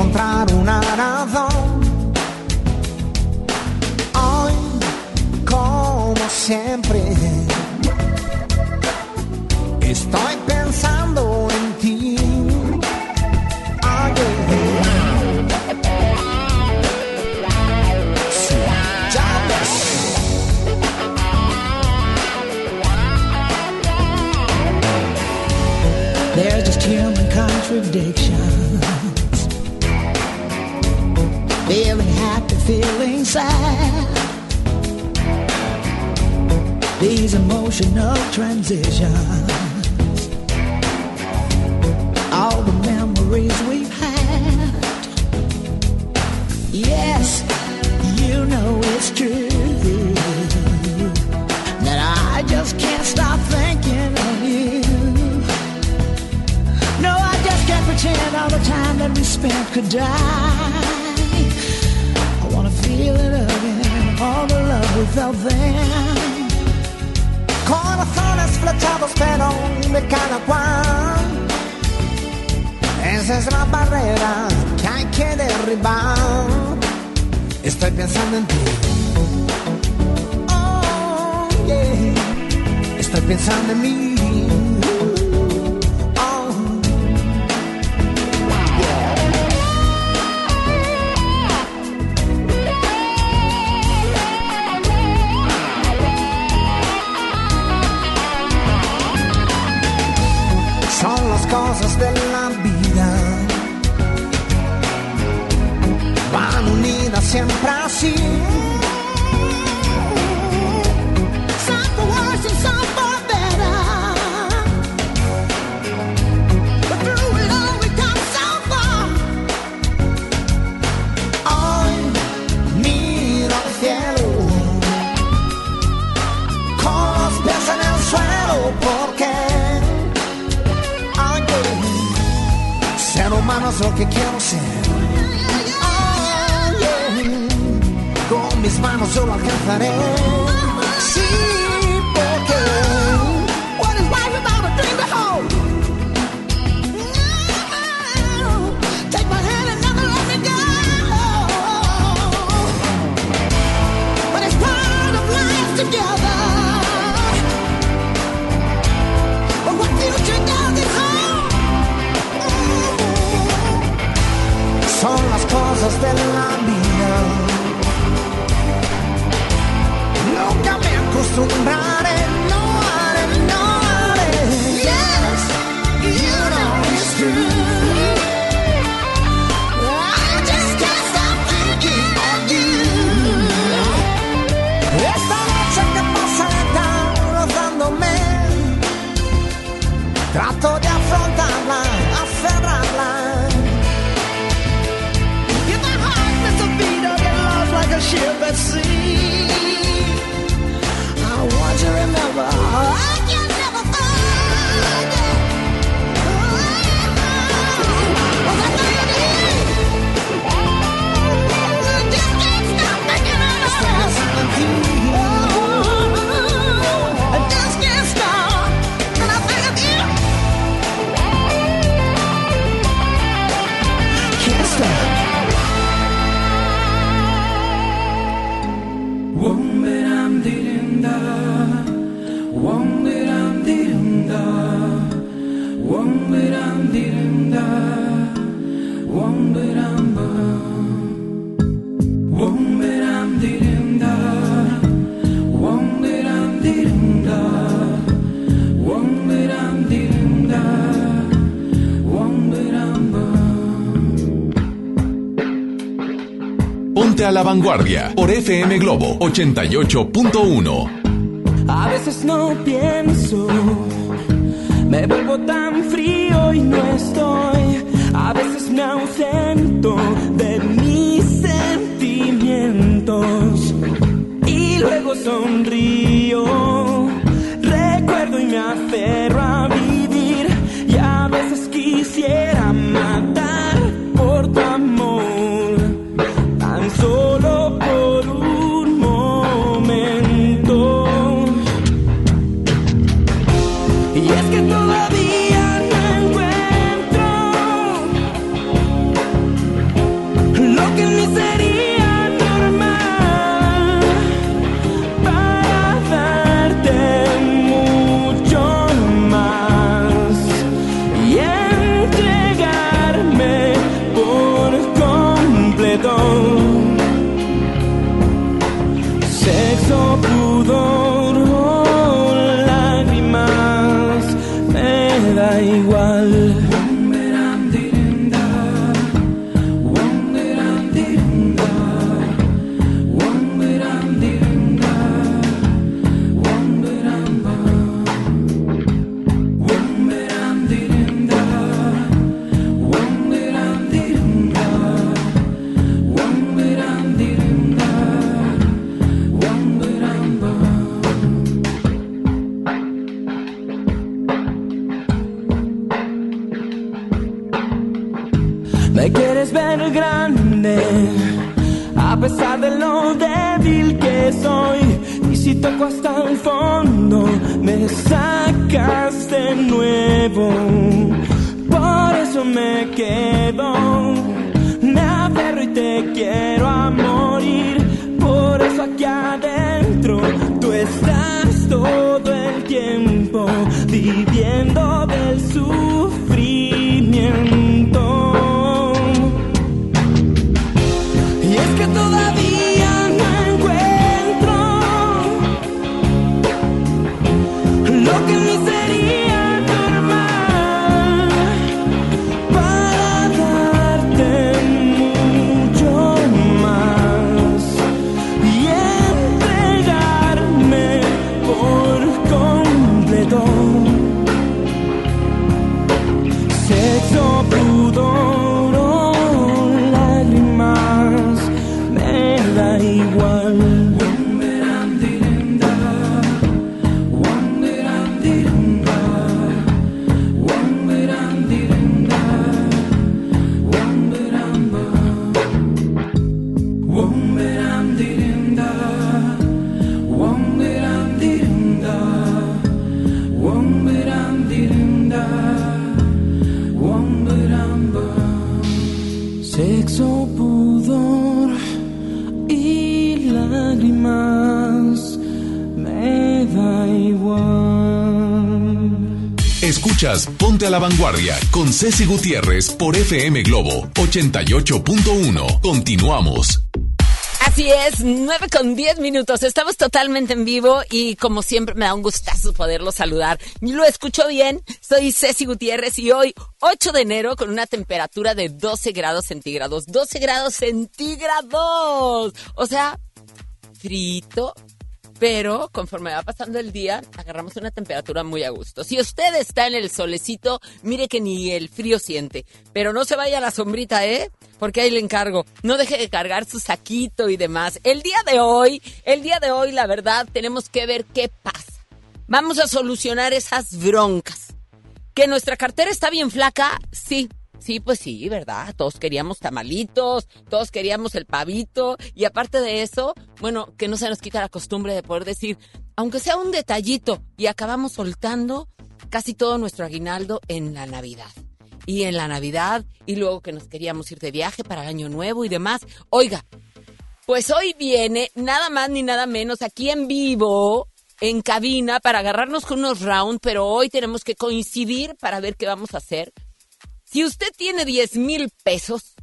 encontrar una razón. Hoy, como siempre. emotional transition. somos lo que quiero ser. Ah, Con mis manos yo lo alcanzaré. de la vida. Nunca me acostumbraré. Ponte a la vanguardia por FM Globo 88.1. A veces no pienso, me vuelvo tan frío y no estoy. A veces me ausento de mis sentimientos y luego sonrío. Recuerdo y me aferro a vivir Hasta el fondo, me sacas de nuevo. Por eso me quedo, me aferro y te quiero a morir. Por eso aquí adentro tú estás todo el tiempo viviendo del sufrimiento. La vanguardia con Ceci Gutiérrez por FM Globo 88.1. Continuamos. Así es, 9 con 10 minutos. Estamos totalmente en vivo y como siempre me da un gustazo poderlo saludar. Lo escucho bien, soy Ceci Gutiérrez y hoy 8 de enero con una temperatura de 12 grados centígrados. 12 grados centígrados. O sea, frito, pero conforme va pasando el día, agarramos una temperatura muy a gusto. Si usted está en el solecito, mire que ni el frío siente. Pero no se vaya a la sombrita, ¿eh? Porque ahí le encargo. No deje de cargar su saquito y demás. El día de hoy, el día de hoy, la verdad, tenemos que ver qué pasa. Vamos a solucionar esas broncas. ¿Que nuestra cartera está bien flaca? Sí. Sí, pues sí, ¿verdad? Todos queríamos tamalitos, todos queríamos el pavito y aparte de eso, bueno, que no se nos quita la costumbre de poder decir, aunque sea un detallito, y acabamos soltando casi todo nuestro aguinaldo en la Navidad. Y en la Navidad, y luego que nos queríamos ir de viaje para el Año Nuevo y demás. Oiga, pues hoy viene nada más ni nada menos aquí en vivo, en cabina, para agarrarnos con unos rounds, pero hoy tenemos que coincidir para ver qué vamos a hacer Si usted tiene 10 mil pesos,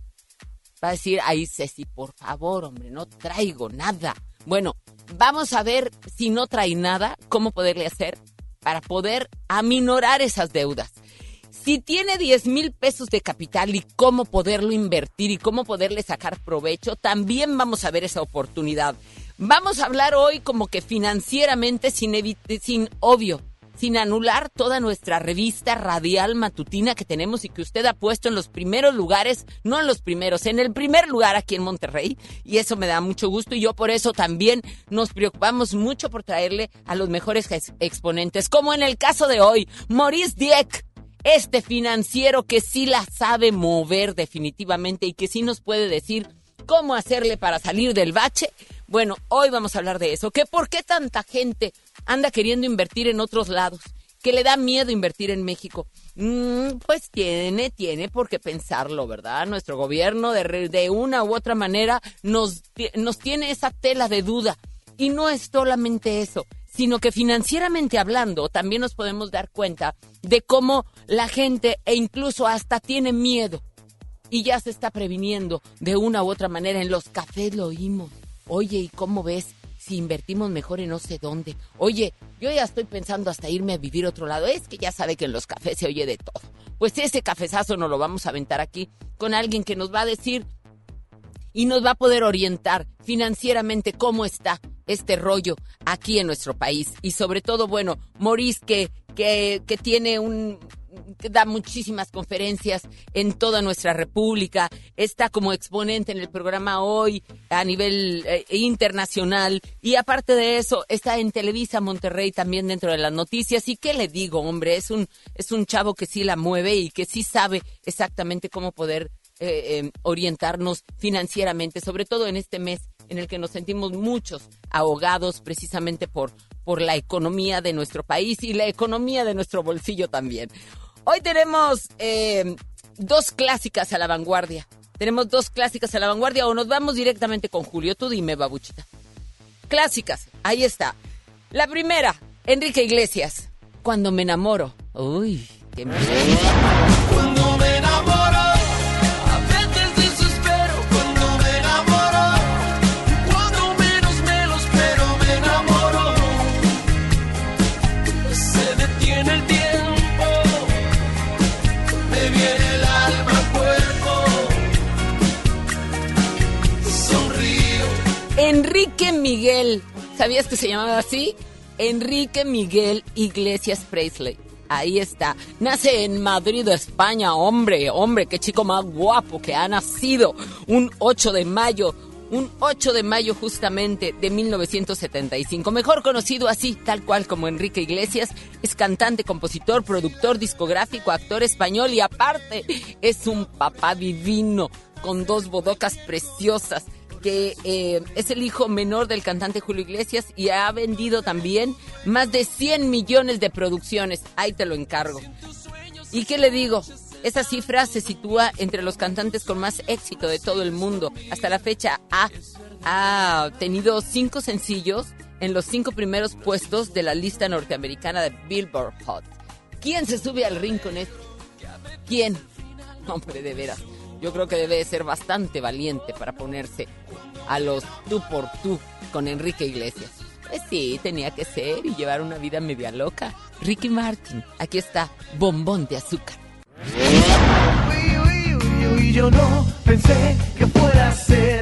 va a decir, ay Ceci, por favor, hombre, no traigo nada. Bueno, vamos a ver si no trae nada, cómo poderle hacer para poder aminorar esas deudas. Si tiene 10 mil pesos de capital y cómo poderlo invertir y cómo poderle sacar provecho, también vamos a ver esa oportunidad. Vamos a hablar hoy como que financieramente sin, sin obvio, sin anular toda nuestra revista radial matutina que tenemos y que usted ha puesto en los primeros lugares, no en los primeros, en el primer lugar aquí en Monterrey. Y eso me da mucho gusto y yo por eso también nos preocupamos mucho por traerle a los mejores exponentes, como en el caso de hoy, Maurice Dieck este financiero que sí la sabe mover definitivamente y que sí nos puede decir cómo hacerle para salir del bache. Bueno, hoy vamos a hablar de eso. ¿Que ¿Por qué tanta gente anda queriendo invertir en otros lados? ¿Que le da miedo invertir en México? Mm, pues tiene, tiene por qué pensarlo, ¿verdad? Nuestro gobierno de, de una u otra manera nos, nos tiene esa tela de duda. Y no es solamente eso, sino que financieramente hablando también nos podemos dar cuenta de cómo la gente e incluso hasta tiene miedo y ya se está previniendo de una u otra manera. En los cafés lo oímos. Oye, ¿y cómo ves si invertimos mejor en no sé dónde? Oye, yo ya estoy pensando hasta irme a vivir otro lado. Es que ya sabe que en los cafés se oye de todo. Pues ese cafezazo nos lo vamos a aventar aquí con alguien que nos va a decir y nos va a poder orientar financieramente cómo está este rollo aquí en nuestro país. Y sobre todo, bueno, Maurice que, que, que tiene un, da muchísimas conferencias en toda nuestra república, está como exponente en el programa hoy a nivel eh, internacional. Y aparte de eso está en Televisa Monterrey también dentro de las noticias. Y qué le digo, hombre, es un es un chavo que sí la mueve y que sí sabe exactamente cómo poder eh, em, orientarnos financieramente, sobre todo en este mes en el que nos sentimos muchos ahogados precisamente por, por la economía de nuestro país y la economía de nuestro bolsillo también. Hoy tenemos em, dos clásicas a la vanguardia. Tenemos dos clásicas a la vanguardia o nos vamos directamente con Julio. Tú dime, babuchita. Clásicas, ahí está. La primera, Enrique Iglesias. Cuando me enamoro. Uy, qué Cuando Enrique Miguel. ¿Sabías que se llamaba así? Enrique Miguel Iglesias Presley. Ahí está. Nace en Madrid, España. Hombre, hombre, qué chico más guapo que ha nacido un 8 de mayo. Un 8 de mayo justamente de 1975. Mejor conocido así, tal cual como Enrique Iglesias. Es cantante, compositor, productor discográfico, actor español y aparte es un papá divino con dos bodocas preciosas que eh, es el hijo menor del cantante Julio Iglesias y ha vendido también más de 100 millones de producciones. Ahí te lo encargo. ¿Y qué le digo? Esa cifra se sitúa entre los cantantes con más éxito de todo el mundo. Hasta la fecha ha, ha tenido cinco sencillos en los cinco primeros puestos de la lista norteamericana de Billboard Hot. ¿Quién se sube al ring con esto? ¿Quién? Hombre, de veras. Yo creo que debe ser bastante valiente para ponerse a los tú por tú con Enrique Iglesias. Pues sí, tenía que ser y llevar una vida media loca. Ricky Martin, aquí está, bombón de azúcar. yo no pensé que fuera ser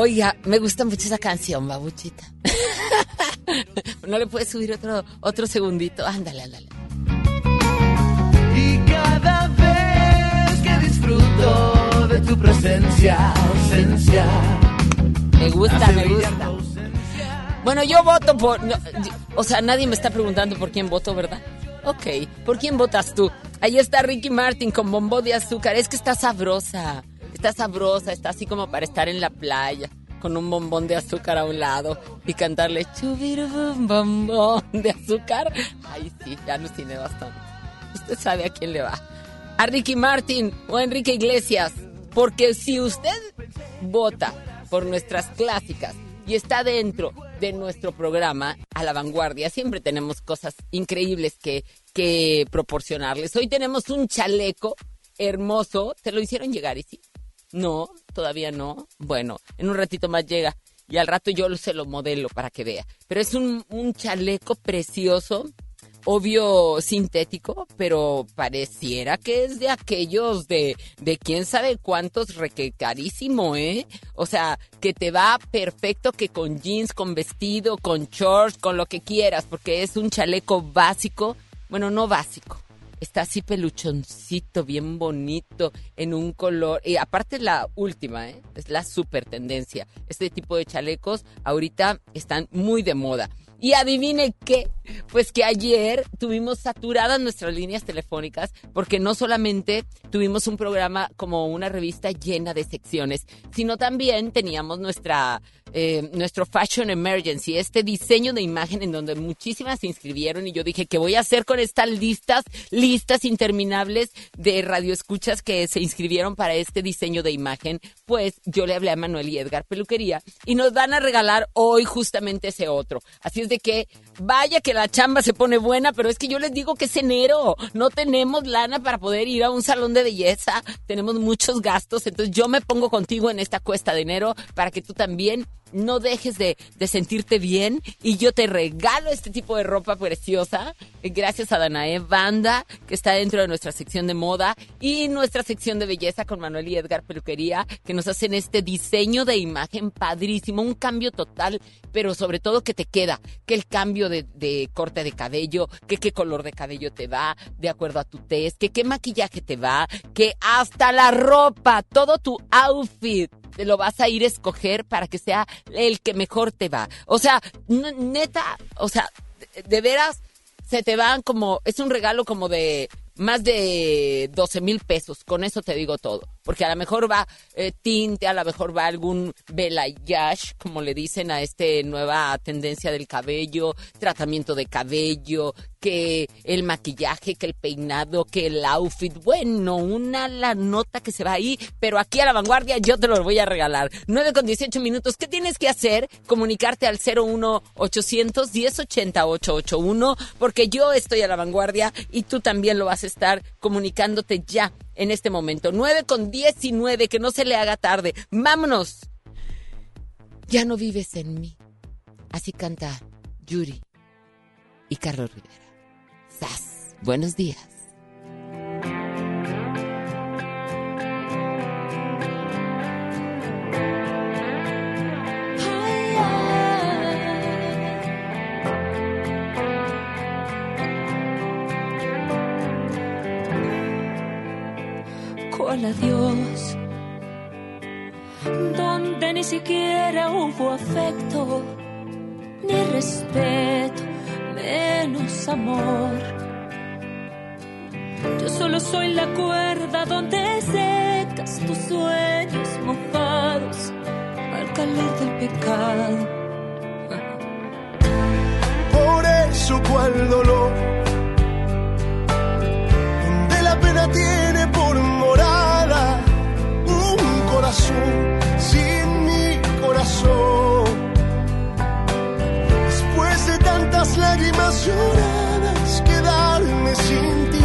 Oiga, me gusta mucho esa canción, babuchita. no le puedes subir otro, otro segundito. Ándale, ándale. Y cada vez que disfruto de tu presencia, ausencia, Me gusta, me gusta. Bueno, yo voto por... no, o sea, nadie me está preguntando por quién voto, ¿verdad? Ok, ¿por quién votas tú? Ahí está Ricky Martin con bombón de azúcar. Es que está sabrosa. Está sabrosa, está así como para estar en la playa. con un bombón de azúcar a un lado y cantarle chubirubum bombón de azúcar. Ay, sí, ya tiene bastante. Usted sabe a quién le va. A Ricky Martin o a Enrique Iglesias. Porque si usted vota por nuestras clásicas y está dentro de nuestro programa a la vanguardia, siempre tenemos cosas increíbles que, que proporcionarles. Hoy tenemos un chaleco hermoso. ¿Te lo hicieron llegar, y sí? No, todavía no. Bueno, en un ratito más llega. Y al rato yo se lo modelo para que vea. Pero es un, un chaleco precioso, obvio sintético, pero pareciera que es de aquellos de, de quién sabe cuántos reque carísimo, ¿eh? O sea, que te va perfecto que con jeans, con vestido, con shorts, con lo que quieras, porque es un chaleco básico. Bueno, no básico está así peluchoncito, bien bonito, en un color. Y aparte la última, ¿eh? es la super tendencia. Este tipo de chalecos ahorita están muy de moda. Y adivine qué, pues que ayer tuvimos saturadas nuestras líneas telefónicas porque no solamente tuvimos un programa como una revista llena de secciones, sino también teníamos nuestra eh, nuestro Fashion Emergency, este diseño de imagen en donde muchísimas se inscribieron y yo dije, ¿qué voy a hacer con estas listas, listas interminables de radioescuchas que se inscribieron para este diseño de imagen? Pues yo le hablé a Manuel y Edgar Peluquería y nos van a regalar hoy justamente ese otro. Así es de que vaya que la chamba se pone buena, pero es que yo les digo que es enero, no tenemos lana para poder ir a un salón de belleza, tenemos muchos gastos, entonces yo me pongo contigo en esta cuesta de enero para que tú también no dejes de, sentirte bien. Y yo te regalo este tipo de ropa preciosa. Gracias a Danae Banda que está dentro de nuestra sección de moda y nuestra sección de belleza con Manuel y Edgar Peluquería que nos hacen este diseño de imagen padrísimo, un cambio total, pero sobre todo que te queda, que el cambio de, corte de cabello, que qué color de cabello te va, de acuerdo a tu test, que qué maquillaje te va, que hasta la ropa, todo tu outfit te lo vas a ir a escoger para que sea el que mejor te va. O sea, neta, o sea, de, veras, se te van como, es un regalo como de más de 12 mil pesos. Con eso te digo todo. Porque a lo mejor va eh, tinte, a lo mejor va algún balayage, como le dicen a este nueva tendencia del cabello, tratamiento de cabello, que el maquillaje, que el peinado, que el outfit. Bueno, una la nota que se va ahí, pero aquí a la vanguardia yo te lo voy a regalar. 9 con 18 minutos. ¿Qué tienes que hacer? Comunicarte al 01 800 1080 881 porque yo estoy a la vanguardia y tú también lo vas a estar comunicándote ya en este momento. 9 con 19, que no se le haga tarde. Vámonos. Ya no vives en mí. Así canta Yuri y Carlos Rivera. ¡Sas! Buenos días. Al adiós, donde ni siquiera hubo afecto, ni respeto, menos amor. Yo solo soy la cuerda donde secas tus sueños mojados al calor del pecado. Por eso cual dolor, donde la pena tiene sin mi corazón. Después de tantas lágrimas lloradas, quedarme sin ti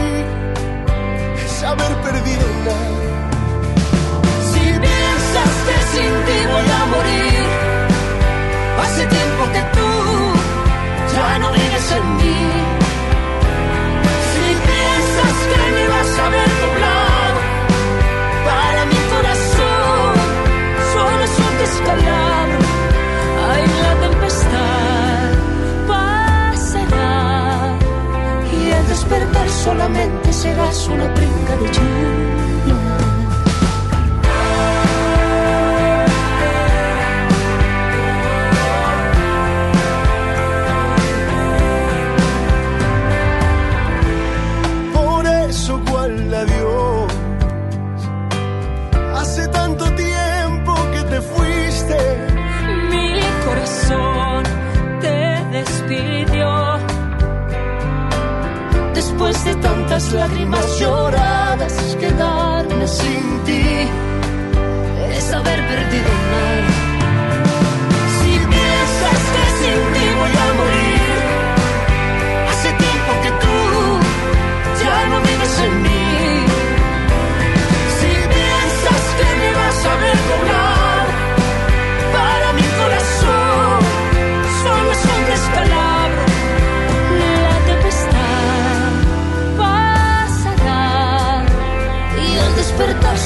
es haber perdido nada. Solamente serás una brinca de lluvia. Tantas lágrimas lloradas, quedarme sin ti es haber perdido mal. Si piensas que sin ti voy a morir, hace tiempo que tú ya no vives en mí.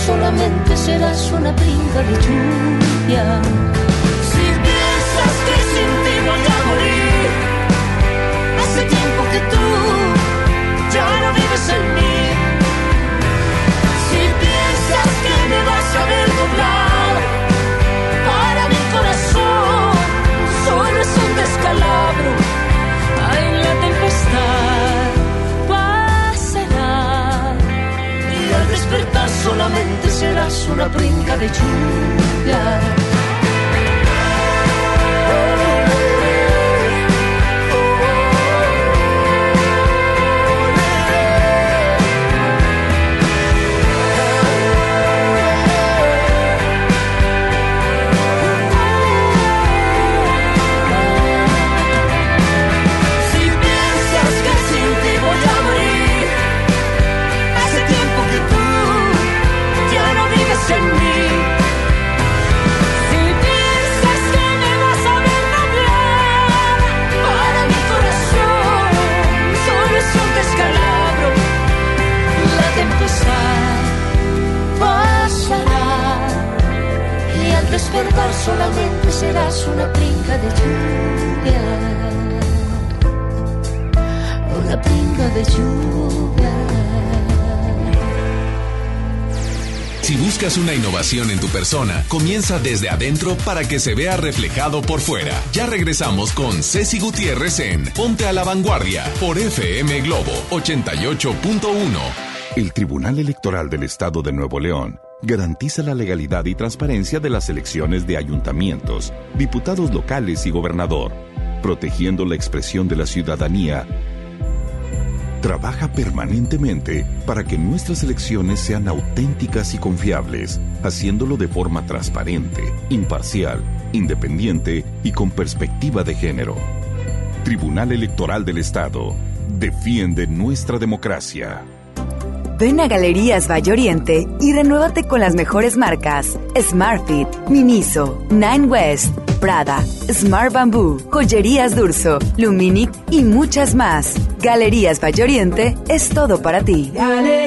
Solamente serás una brinca de lluvia. Si piensas que sin ti voy a morir, hace tiempo que tú ya no vives en mí. Si piensas que me vas a ver solamente serás una brinca de lluvia. Persona, comienza desde adentro para que se vea reflejado por fuera. Ya regresamos con Ceci Gutiérrez en Ponte a la Vanguardia por FM Globo 88.1. El Tribunal Electoral del Estado de Nuevo León garantiza la legalidad y transparencia de las elecciones de ayuntamientos, diputados locales y gobernador, protegiendo la expresión de la ciudadanía. Trabaja permanentemente para que nuestras elecciones sean auténticas y confiables, haciéndolo de forma transparente, imparcial, independiente y con perspectiva de género. Tribunal Electoral del Estado defiende nuestra democracia. Ven a Galerías Valle Oriente y renuévate con las mejores marcas: Smartfit, Miniso, Nine West, Prada, Smart Bamboo, Joyerías Durso, Luminic y muchas más. Galerías Valle Oriente es todo para ti. Galerías.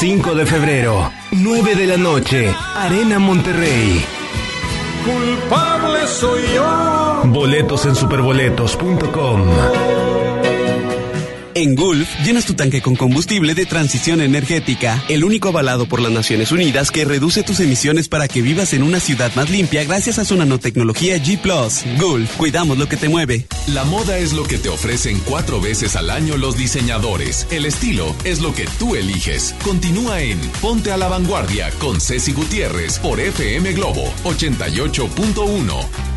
5 de febrero, 9 de la noche, Arena Monterrey. culpable soy yo. Boletos en superboletos.com. En Gulf, llenas tu tanque con combustible de transición energética, el único avalado por las Naciones Unidas que reduce tus emisiones para que vivas en una ciudad más limpia gracias a su nanotecnología G ⁇ Gulf, cuidamos lo que te mueve. La moda es lo que te ofrecen cuatro veces al año los diseñadores. El estilo es lo que tú eliges. Continúa en Ponte a la Vanguardia con Ceci Gutiérrez por FM Globo 88.1.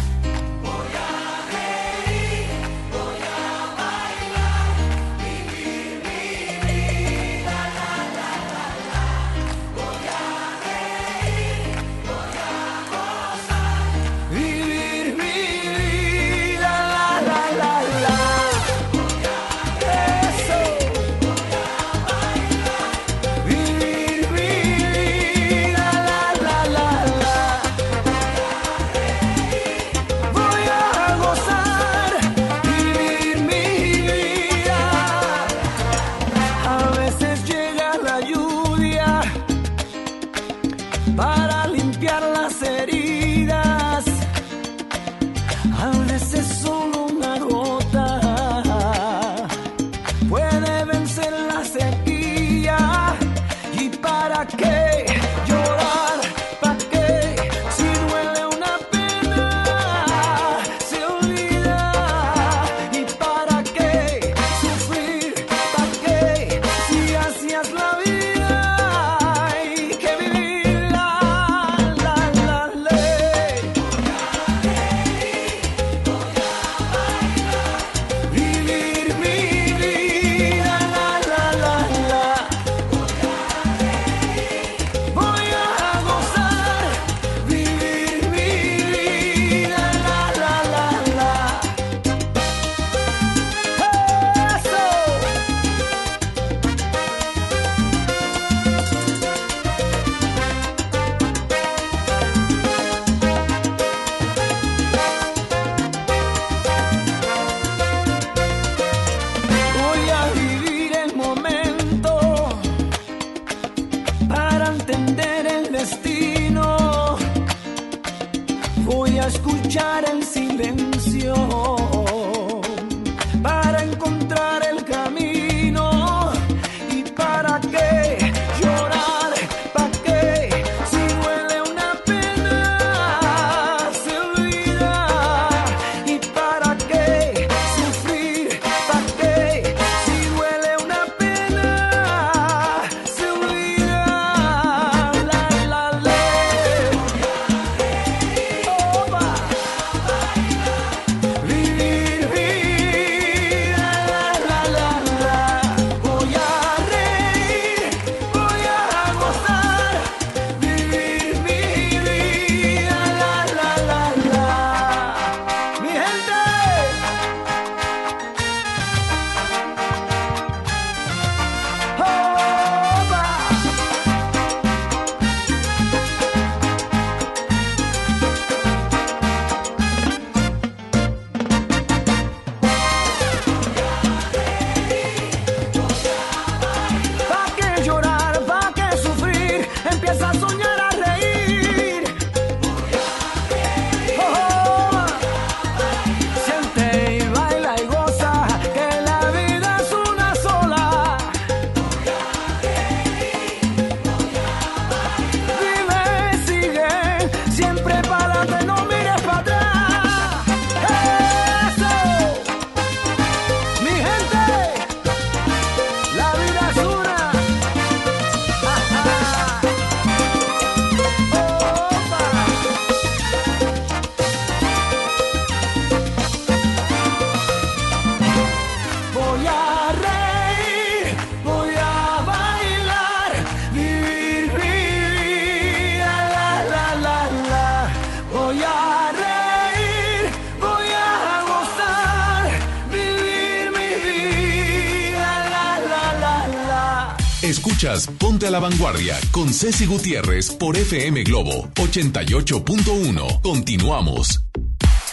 Con Ceci Gutiérrez por FM Globo 88.1. Continuamos.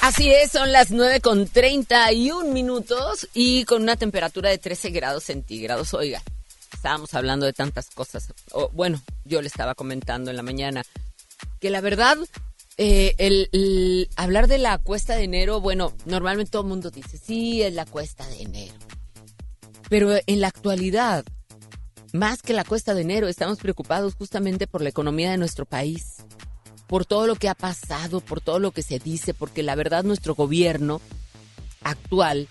Así es, son las 9 con 31 minutos y con una temperatura de 13 grados centígrados. Oiga, estábamos hablando de tantas cosas. Bueno, yo le estaba comentando en la mañana que la verdad eh, el, el hablar de la cuesta de enero, bueno, normalmente todo el mundo dice, sí, es la cuesta de enero. Pero en la actualidad, más que la cuesta de enero, estamos preocupados justamente por la economía de nuestro país, por todo lo que ha pasado, por todo lo que se dice, porque la verdad nuestro gobierno actual,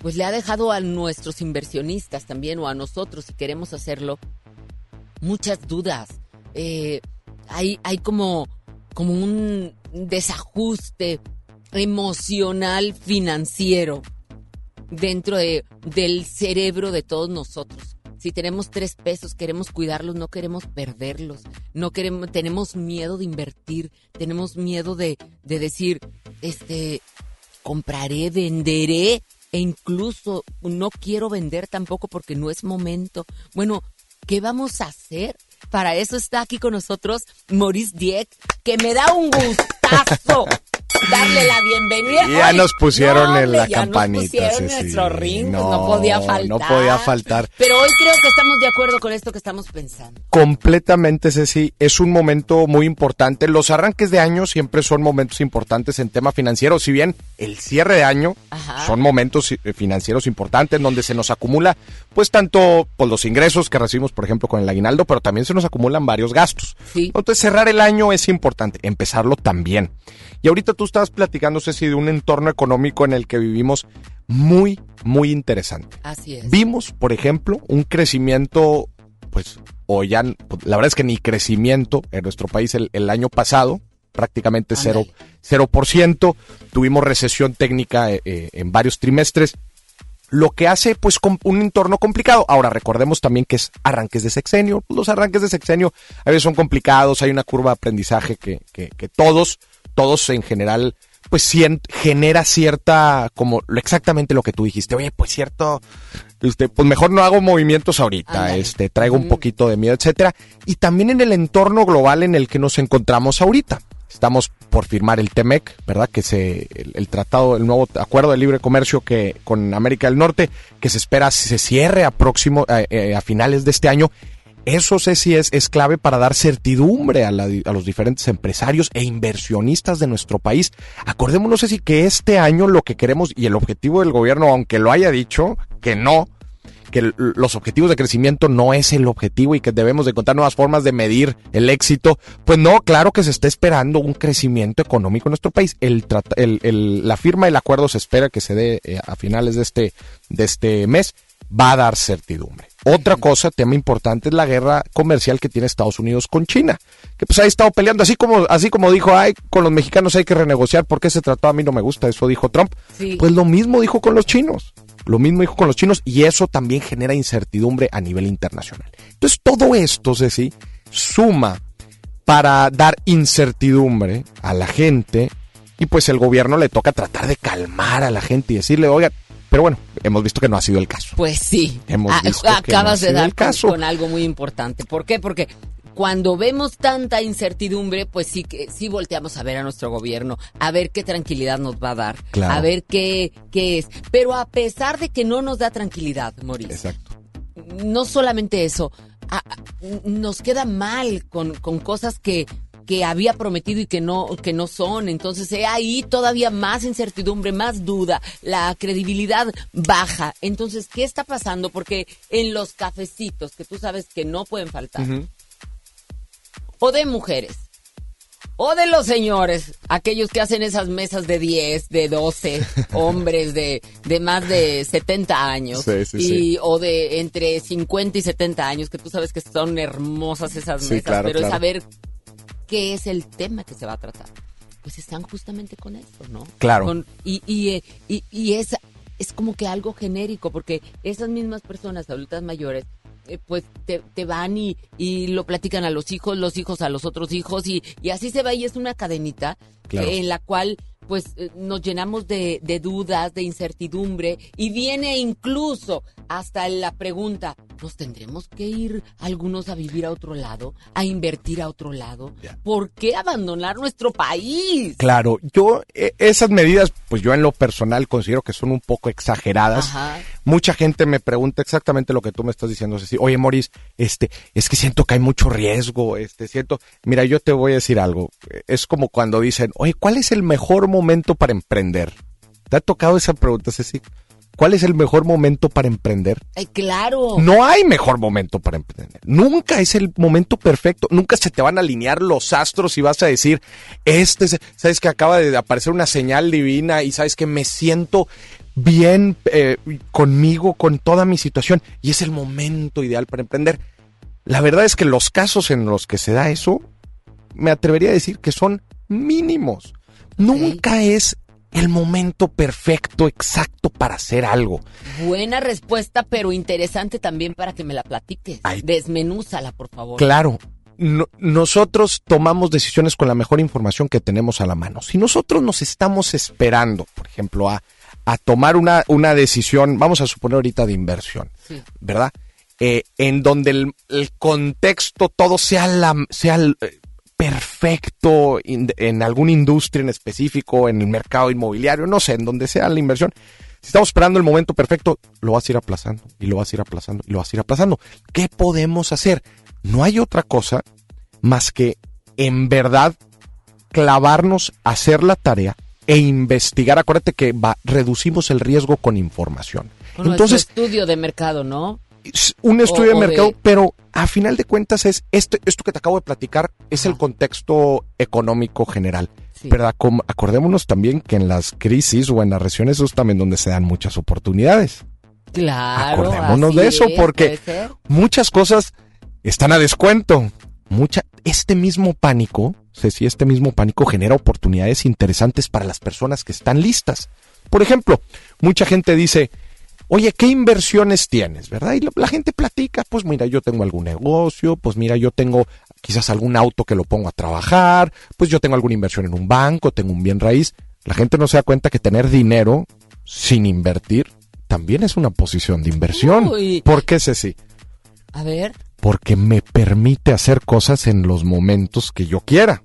pues le ha dejado a nuestros inversionistas también, o a nosotros, si queremos hacerlo, muchas dudas. Eh, hay, hay como, como un desajuste emocional financiero dentro de, del cerebro de todos nosotros. Si tenemos tres pesos, queremos cuidarlos, no queremos perderlos. No queremos, tenemos miedo de invertir, tenemos miedo de, de decir, este, compraré, venderé, e incluso no quiero vender tampoco porque no es momento. Bueno, ¿qué vamos a hacer? Para eso está aquí con nosotros Maurice Dieck, que me da un gustazo darle la bienvenida. Ya Ay, nos pusieron no, en la ya campanita. Nos pusieron sí, nuestro ring, pues no, podía faltar. No podía faltar. Pero hoy creo que estamos de acuerdo con esto que estamos pensando. Completamente, Ceci. Es un momento muy importante. Los arranques de año siempre son momentos importantes en tema financiero. Si bien el cierre de año Ajá. son momentos eh, financieros importantes donde se nos acumula, pues tanto por los ingresos que recibimos, por ejemplo, con el aguinaldo, pero también se nos acumulan varios gastos. Entonces cerrar el año es importante, empezarlo también. Y ahorita tú estabas platicando, Ceci, de un entorno económico en el que vivimos muy, muy interesante. Así es. Vimos, por ejemplo, un crecimiento, pues, o ya, la verdad es que ni crecimiento en nuestro país el, el año pasado, prácticamente cero, cero por ciento. Tuvimos recesión técnica eh, eh, en varios trimestres, lo que hace, pues, un entorno complicado. Ahora, recordemos también que es arranques de sexenio. Los arranques de sexenio a veces son complicados, hay una curva de aprendizaje que, que, que todos, todos en general, pues genera cierta, como lo- exactamente lo que tú dijiste, oye, pues cierto, este, pues mejor no hago movimientos ahorita, este, traigo un poquito de miedo, etcétera. Y también en el entorno global en el que nos encontramos ahorita. Estamos por firmar el TEMEC, ¿verdad? Que se, el, el tratado, el nuevo acuerdo de libre comercio que con América del Norte, que se espera se cierre a próximo, a, eh, a finales de este año. Eso sé si es, es clave para dar certidumbre a, los diferentes empresarios e inversionistas de nuestro país. Acordémonos, Ceci, que este año lo que queremos y el objetivo del gobierno, aunque lo haya dicho, que no, que los objetivos de crecimiento no es el objetivo y que debemos de encontrar nuevas formas de medir el éxito, pues no, claro que se está esperando un crecimiento económico en nuestro país. El, el- el- la firma del acuerdo se espera que se dé eh, a finales de este, de este mes, va a dar certidumbre. Otra cosa, tema importante, es la guerra comercial que tiene Estados Unidos con China, que pues ha estado peleando, así como, así como dijo, ay, con los mexicanos hay que renegociar porque ese tratado a mí no me gusta, eso dijo Trump. Sí. Pues lo mismo dijo con los chinos. Lo mismo dijo con los chinos y eso también genera incertidumbre a nivel internacional. Entonces todo esto, Ceci, suma para dar incertidumbre a la gente y pues el gobierno le toca tratar de calmar a la gente y decirle, oiga, pero bueno, hemos visto que no ha sido el caso. Pues sí. Hemos Ah, visto que no acabas de dar el caso. Con, con algo muy importante. ¿Por qué? Porque cuando vemos tanta incertidumbre, pues sí que sí volteamos a ver a nuestro gobierno, a ver qué tranquilidad nos va a dar, Claro. a ver qué, qué es. Pero a pesar de que no nos da tranquilidad, Mauricio. Exacto. No solamente eso, a- a- nos queda mal con, con cosas que que había prometido y que no que no son. Entonces eh, ahí todavía más incertidumbre más duda. La credibilidad baja. Entonces qué está pasando porque en los cafecitos que tú sabes que no pueden faltar o de mujeres o de los señores, aquellos que hacen esas mesas de 10, de 12, hombres de, de más de 70 años, Sí, sí, y, sí. o de entre 50 y 70 años, que tú sabes que son hermosas esas mesas, claro, pero es saber qué es el tema que se va a tratar. Pues están justamente con esto, ¿no? Claro. Con- y, y, eh, y, y es, es como que algo genérico, porque esas mismas personas adultas mayores, eh, pues te, te van y, y lo platican a los hijos, los hijos a los otros hijos, y, y así se va y es una cadenita Claro. eh, en la cual pues eh, nos llenamos de, de dudas, de incertidumbre, y viene incluso hasta la pregunta, ¿nos tendremos que ir algunos a vivir a otro lado, a invertir a otro lado? ¿Por qué abandonar nuestro país? Claro, yo eh, esas medidas, pues yo en lo personal considero que son un poco exageradas. Ajá. Mucha gente me pregunta exactamente lo que tú me estás diciendo, Ceci. Oye, Moris, este, es que siento que hay mucho riesgo, este, siento, mira, yo te voy a decir algo. Es como cuando dicen, oye, ¿cuál es el mejor momento para emprender? ¿Te ha tocado esa pregunta, Ceci? ¿Cuál es el mejor momento para emprender? Ay, claro. No hay mejor momento para emprender. Nunca es el momento perfecto. Nunca se te van a alinear los astros y vas a decir, este, es- sabes que acaba de aparecer una señal divina y sabes que me siento bien eh, conmigo, con toda mi situación y es el momento ideal para emprender. La verdad es que los casos en los que se da eso, me atrevería a decir que son mínimos. Nunca es el momento perfecto, exacto para hacer algo. Buena respuesta, pero interesante también para que me la platiques. Desmenúzala, por favor. Claro, no- nosotros tomamos decisiones con la mejor información que tenemos a la mano. Si nosotros nos estamos esperando, por ejemplo, a, a tomar una, una decisión, vamos a suponer ahorita de inversión, Sí. ¿verdad? Eh, en donde el, el contexto, todo sea, la, sea el, eh, perfecto in- en alguna industria en específico, en el mercado inmobiliario, no sé, en donde sea la inversión. Si estamos esperando el momento perfecto, lo vas a ir aplazando y lo vas a ir aplazando y lo vas a ir aplazando. ¿Qué podemos hacer? No hay otra cosa más que en verdad clavarnos, hacer la tarea e investigar. Acuérdate que va, reducimos el riesgo con información. Con Entonces, nuestro estudio de mercado, ¿no? es un estudio O- de mercado, de- pero a final de cuentas es este, esto que te acabo de platicar es el contexto económico general. ¿Verdad? Como- acordémonos también que en las crisis o en las recessiones es también donde se dan muchas oportunidades. Claro. Acordémonos de eso es, porque muchas cosas están a descuento. Mucha, este mismo pánico, Ceci, este mismo pánico genera oportunidades interesantes para las personas que están listas. Por ejemplo, mucha gente dice, oye, ¿qué inversiones tienes? ¿Verdad? Y la, la gente platica, pues mira, yo tengo algún negocio, pues mira, yo tengo quizás algún auto que lo pongo a trabajar, pues yo tengo alguna inversión en un banco, tengo un bien raíz. La gente no se da cuenta que tener dinero sin invertir también es una posición de inversión. Uy. ¿Por qué, Ceci? A ver. Porque me permite hacer cosas en los momentos que yo quiera.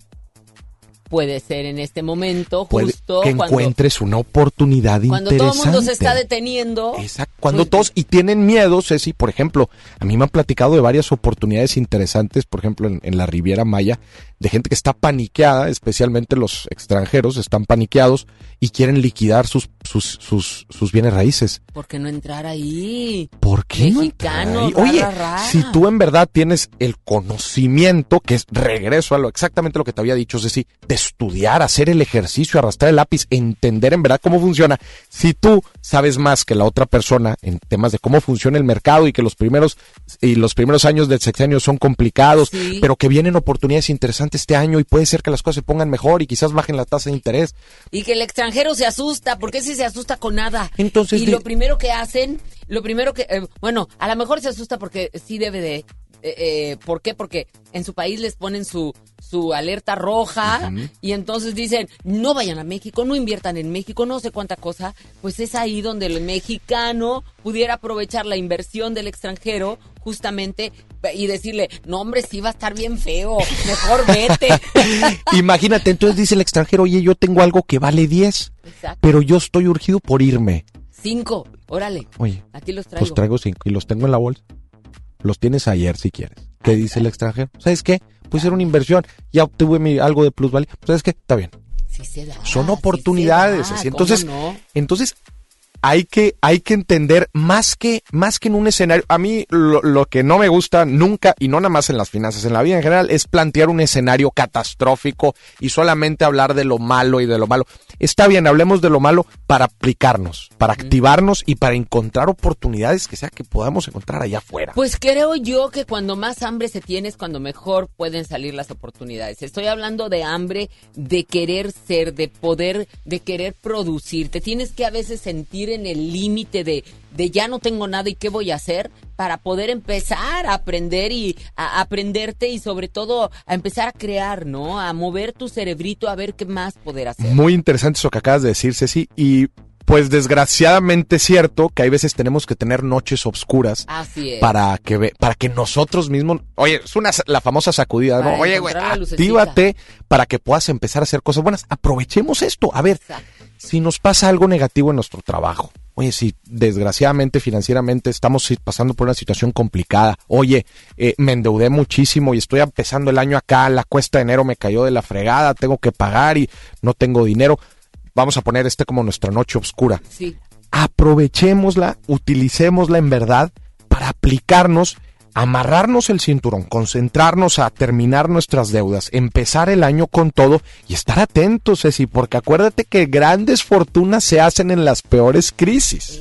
Puede ser en este momento, Puede justo que cuando, encuentres una oportunidad cuando todo interesante. el mundo se está deteniendo. Exacto. Cuando todos y tienen miedo, Ceci, por ejemplo, a mí me han platicado de varias oportunidades interesantes, por ejemplo, en, en la Riviera Maya, de gente que está paniqueada, especialmente los extranjeros están paniqueados y quieren liquidar sus sus sus, sus bienes raíces. ¿Por qué no entrar ahí? ¿Por qué no Mexicano, ra, Oye, si tú en verdad tienes el conocimiento, que es regreso a lo exactamente lo que te había dicho, es decir, de estudiar, hacer el ejercicio, arrastrar el lápiz, entender en verdad cómo funciona. Si tú sabes más que la otra persona en temas de cómo funciona el mercado y que los primeros y los primeros años del sexenio son complicados, Sí. pero que vienen oportunidades interesantes este año y puede ser que las cosas se pongan mejor y quizás bajen la tasa de interés. Y que el extranjero se asusta, porque si se asusta con nada. Entonces, y lo primero que hacen, lo primero que, eh, bueno, a lo mejor se asusta porque sí debe de, eh, eh, ¿por qué? Porque en su país les ponen su, su alerta roja y entonces dicen, no vayan a México, no inviertan en México, no sé cuánta cosa. Pues es ahí donde el mexicano pudiera aprovechar la inversión del extranjero justamente y decirle, no hombre, sí va a estar bien feo, mejor vete. Imagínate, entonces dice el extranjero, oye, yo tengo algo que vale 10, Exacto. pero yo estoy urgido por irme. Cinco, órale. Oye, Aquí los traigo. Pues traigo cinco y los tengo en la bolsa. Los tienes ayer si quieres. ¿Qué dice el extranjero? ¿Sabes qué? Pues era una inversión. Ya obtuve mi, algo de plusvalía. ¿Sabes qué? Está bien. Sí se da, Son sí oportunidades. se da, así. ¿cómo Entonces, no? entonces hay que, hay que entender más que, más que en un escenario. A mí lo, lo que no me gusta nunca, y no nada más en las finanzas, en la vida en general, es plantear un escenario catastrófico y solamente hablar de lo malo y de lo malo. Está bien, hablemos de lo malo para aplicarnos, para activarnos y para encontrar oportunidades que sea que podamos encontrar allá afuera. Pues creo yo que cuando más hambre se tiene es cuando mejor pueden salir las oportunidades. Estoy hablando de hambre, de querer ser, de poder, de querer producir. Te tienes que a veces sentir en el límite de, de ya no tengo nada y qué voy a hacer para poder empezar a aprender y a aprenderte y sobre todo a empezar a crear, ¿no? A mover tu cerebrito a ver qué más poder hacer. Muy interesante eso que acabas de decir, Ceci. Y pues desgraciadamente es cierto que hay veces tenemos que tener noches obscuras Así es. para que ve- para que nosotros mismos, oye, es una la famosa sacudida, Para ¿no? Oye, güey, actívate para que puedas empezar a hacer cosas buenas. Aprovechemos esto. A ver, si nos pasa algo negativo en nuestro trabajo, Oye, si desgraciadamente financieramente estamos pasando por una situación complicada, oye, eh, me endeudé muchísimo y estoy empezando el año acá, la cuesta de enero me cayó de la fregada, tengo que pagar y no tengo dinero. Vamos a poner este como nuestra noche oscura. Sí. Aprovechémosla, utilicémosla en verdad para aplicarnos, amarrarnos el cinturón, concentrarnos a terminar nuestras deudas, empezar el año con todo y estar atentos, Ceci, porque acuérdate que grandes fortunas se hacen en las peores crisis.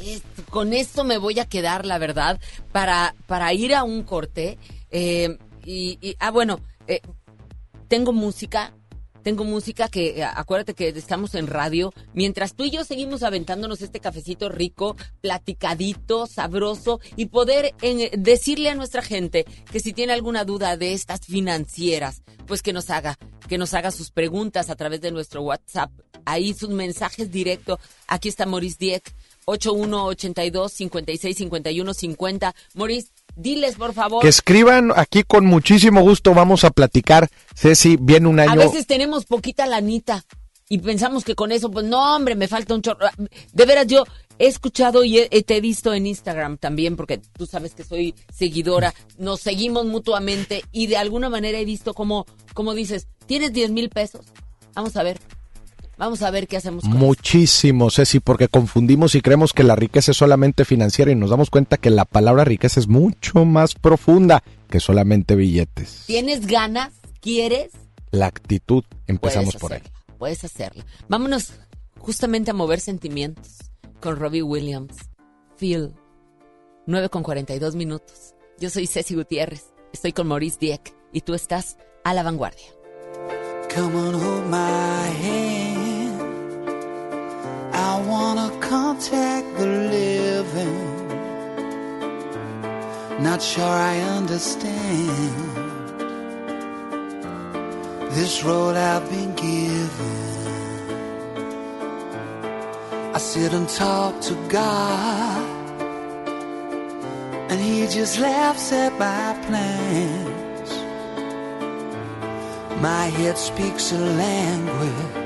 Con esto me voy a quedar, la verdad, para, para ir a un corte. eh, y, y- ah, bueno, eh, tengo música. Tengo música que, eh, acuérdate que estamos en radio. Mientras tú y yo seguimos aventándonos este cafecito rico, platicadito, sabroso, y poder eh, decirle a nuestra gente que si tiene alguna duda de estas financieras, pues que nos haga, que nos haga sus preguntas a través de nuestro WhatsApp. Ahí sus mensajes directos. Aquí está Maurice Dieck, 8182 56 51 50. Maurice, diles por favor. Que escriban aquí con muchísimo gusto, vamos a platicar. Ceci, viene un año. A veces tenemos poquita lanita y pensamos que con eso, pues no, hombre, me falta un chorro. De veras, yo he escuchado y he- te he visto en Instagram también, porque tú sabes que soy seguidora, nos seguimos mutuamente y de alguna manera he visto como, como dices, ¿tienes 10 mil pesos? Vamos a ver, vamos a ver qué hacemos con Muchísimo, Ceci, porque confundimos y creemos que la riqueza es solamente financiera y nos damos cuenta que la palabra riqueza es mucho más profunda que solamente billetes. ¿Tienes ganas? ¿Quieres? La actitud, empezamos por ahí. Puedes hacerla. Vámonos justamente a mover sentimientos con Robbie Williams. Feel. 9 con 42 minutos. Yo soy Ceci Gutiérrez. Estoy con Maurice Dieck y tú estás a la vanguardia. Come on, hold my hand. I wanna contact the living. Not sure I understand this road I've been given. I sit and talk to God, and He just laughs at my plans. My head speaks a language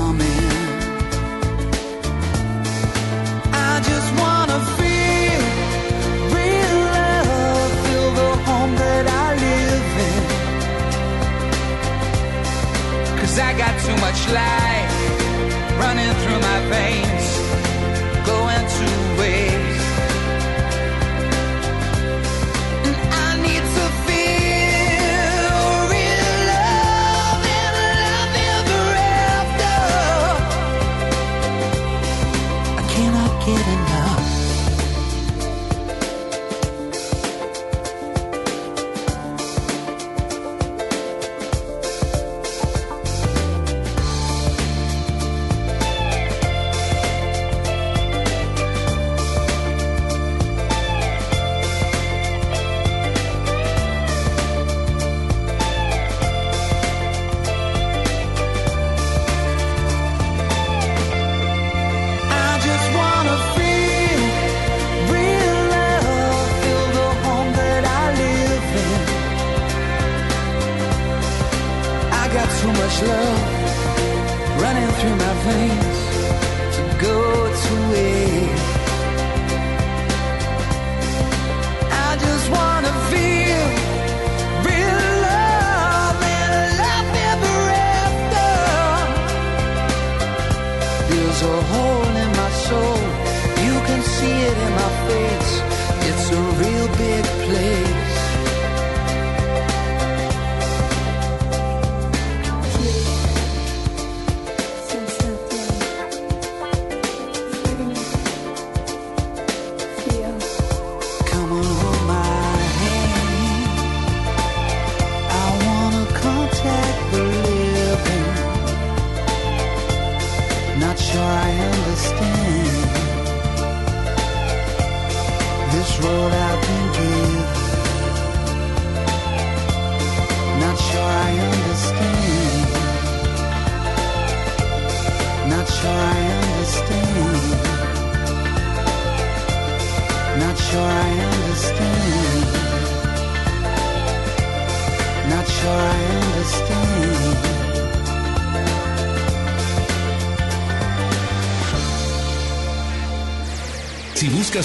I got too much life running through my veins,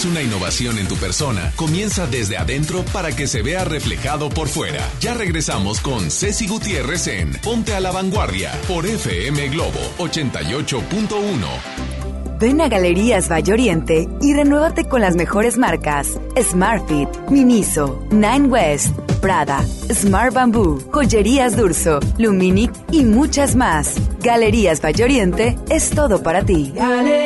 una innovación en tu persona, comienza desde adentro para que se vea reflejado por fuera. Ya regresamos con Ceci Gutiérrez en Ponte a la Vanguardia por FM Globo 88.1. Ven a Galerías Valle Oriente y renuévate con las mejores marcas: Smartfit, Miniso, Nine West, Prada, Smart Bamboo, Joyerías Durso, Luminic y muchas más. Galerías Valle Oriente es todo para ti. Galerías.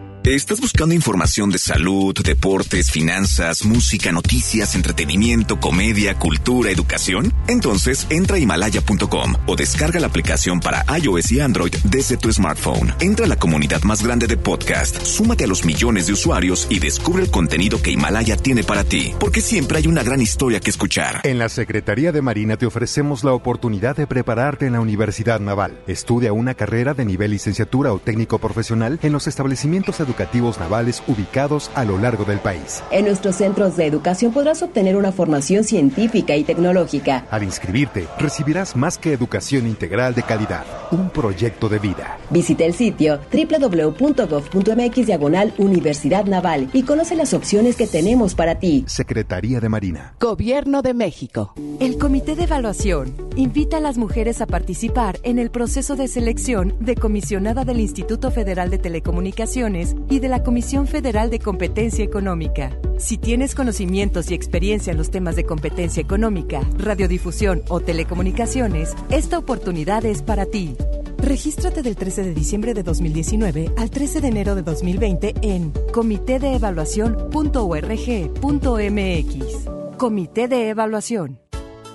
¿Estás buscando información de salud, deportes, finanzas, música, noticias, entretenimiento, comedia, cultura, educación? Entonces entra a himalaya.com o descarga la aplicación para iOS y Android desde tu smartphone. Entra a la comunidad más grande de podcast, súmate a los millones de usuarios y descubre el contenido que Himalaya tiene para ti, porque siempre hay una gran historia que escuchar. En la Secretaría de Marina te ofrecemos la oportunidad de prepararte en la Universidad Naval. Estudia una carrera de nivel licenciatura o técnico profesional en los establecimientos educativos navales ubicados a lo largo del país. En nuestros centros de educación podrás obtener una formación científica y tecnológica. Al inscribirte, recibirás más que educación integral de calidad, un proyecto de vida. Visita el sitio www.gov.mx diagonal Universidad Naval y conoce las opciones que tenemos para ti. Secretaría de Marina. Gobierno de México. El Comité de Evaluación invita a las mujeres a participar en el proceso de selección de comisionada del Instituto Federal de Telecomunicaciones y de la Comisión Federal de Competencia Económica. Si tienes conocimientos y experiencia en los temas de competencia económica, radiodifusión o telecomunicaciones, esta oportunidad es para ti. Regístrate del 13 de diciembre de 2019 al 13 de enero de 2020 en comitedeevaluación.org.mx. Comité de Evaluación.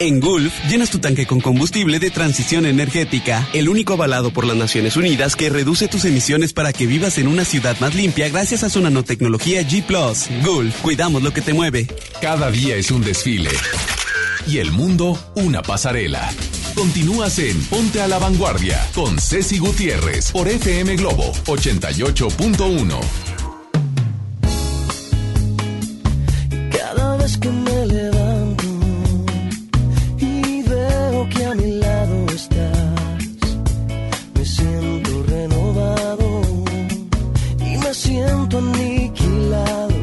En Gulf, llenas tu tanque con combustible de transición energética, el único avalado por las Naciones Unidas que reduce tus emisiones para que vivas en una ciudad más limpia gracias a su nanotecnología G ⁇ Gulf, cuidamos lo que te mueve. Cada día es un desfile y el mundo una pasarela. Continúas en Ponte a la Vanguardia con Ceci Gutiérrez por FM Globo 88.1. Cada vez que me levanto aniquilado,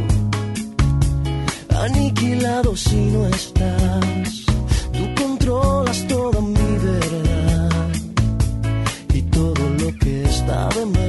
aniquilado si no estás. Tú controlas toda mi verdad y todo lo que está de más.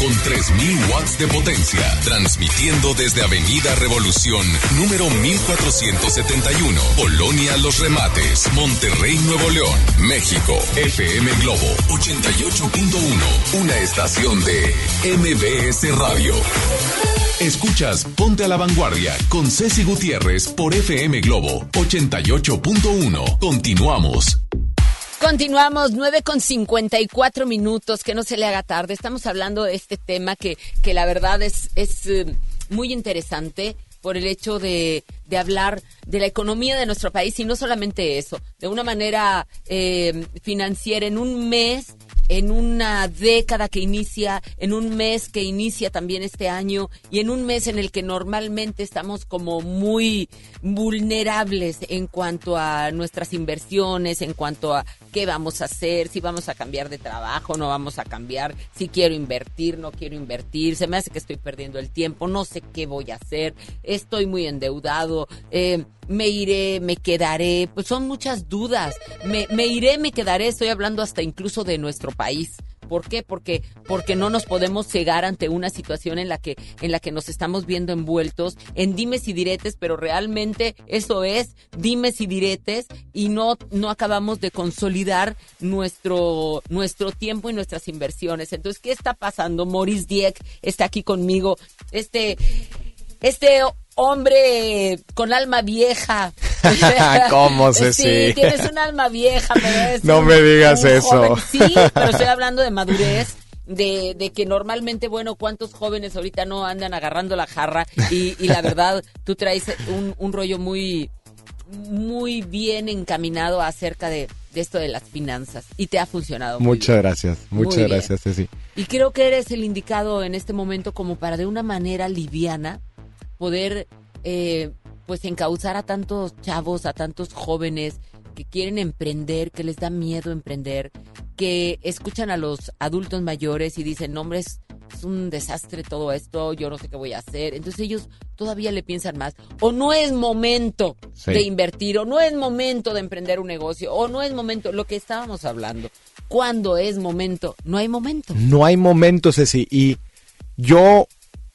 Con 3000 watts de potencia, transmitiendo desde Avenida Revolución, número 1471, Polonia Los Remates, Monterrey, Nuevo León, México. FM Globo 88.1, una estación de MBS Radio. Escuchas Ponte a la Vanguardia con Ceci Gutiérrez por FM Globo 88.1. Continuamos. Continuamos, 9 con 54 minutos, que no se le haga tarde. Estamos hablando de este tema que, que la verdad es, es eh, muy interesante por el hecho de, de hablar de la economía de nuestro país y no solamente eso, de una manera eh, financiera en un mes en una década que inicia, en un mes que inicia también este año y en un mes en el que normalmente estamos como muy vulnerables en cuanto a nuestras inversiones, en cuanto a qué vamos a hacer, si vamos a cambiar de trabajo, no vamos a cambiar, si quiero invertir, no quiero invertir, se me hace que estoy perdiendo el tiempo, no sé qué voy a hacer, estoy muy endeudado. Eh, me iré, me quedaré, pues son muchas dudas. Me, me iré, me quedaré, estoy hablando hasta incluso de nuestro país. ¿Por qué? Porque, porque no nos podemos cegar ante una situación en la que, en la que nos estamos viendo envueltos en dimes y diretes, pero realmente eso es dimes y diretes y no, no acabamos de consolidar nuestro, nuestro tiempo y nuestras inversiones. Entonces, ¿qué está pasando? Maurice Dieck está aquí conmigo. Este, este hombre con alma vieja. ¿Cómo se Sí, tienes un alma vieja, pero es No un- me digas eso. joven. Sí, pero estoy hablando de madurez. De, de que normalmente, bueno, cuántos jóvenes ahorita no andan agarrando la jarra y, y la verdad, tú traes un, un rollo muy, muy bien encaminado acerca de, de esto de las finanzas y te ha funcionado. muy Muchas gracias, muchas gracias, Ceci. y creo que eres el indicado en este momento como para de una manera liviana poder eh, pues encauzar a tantos chavos, a tantos jóvenes que quieren emprender, que les da miedo emprender, que escuchan a los adultos mayores y dicen, no, hombre, es, es un desastre todo esto, yo no sé qué voy a hacer. Entonces ellos todavía le piensan más. O no es momento Sí. de invertir, o no es momento de emprender un negocio, o no es momento, lo que estábamos hablando. ¿Cuándo es momento? No hay momento. No hay momentos, Ceci. Y yo,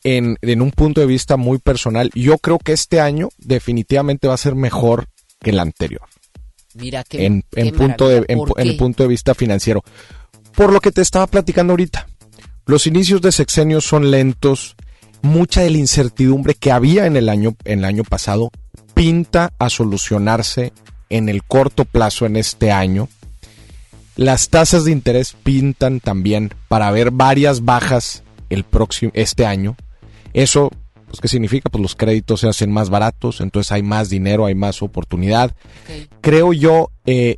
en, en un punto de vista muy personal, yo creo que este año definitivamente va a ser mejor que el anterior. Mira qué, en, en punto de, en, ¿Por pu- en el punto de vista financiero. Por lo que te estaba platicando ahorita. Los inicios de sexenio son lentos. Mucha de la incertidumbre que había en el año, en el año pasado pinta a solucionarse en el corto plazo en este año. Las tasas de interés pintan también para ver varias bajas el próximo este año. Eso pues qué significa? Pues los créditos se hacen más baratos, entonces hay más dinero, hay más oportunidad. Creo yo eh,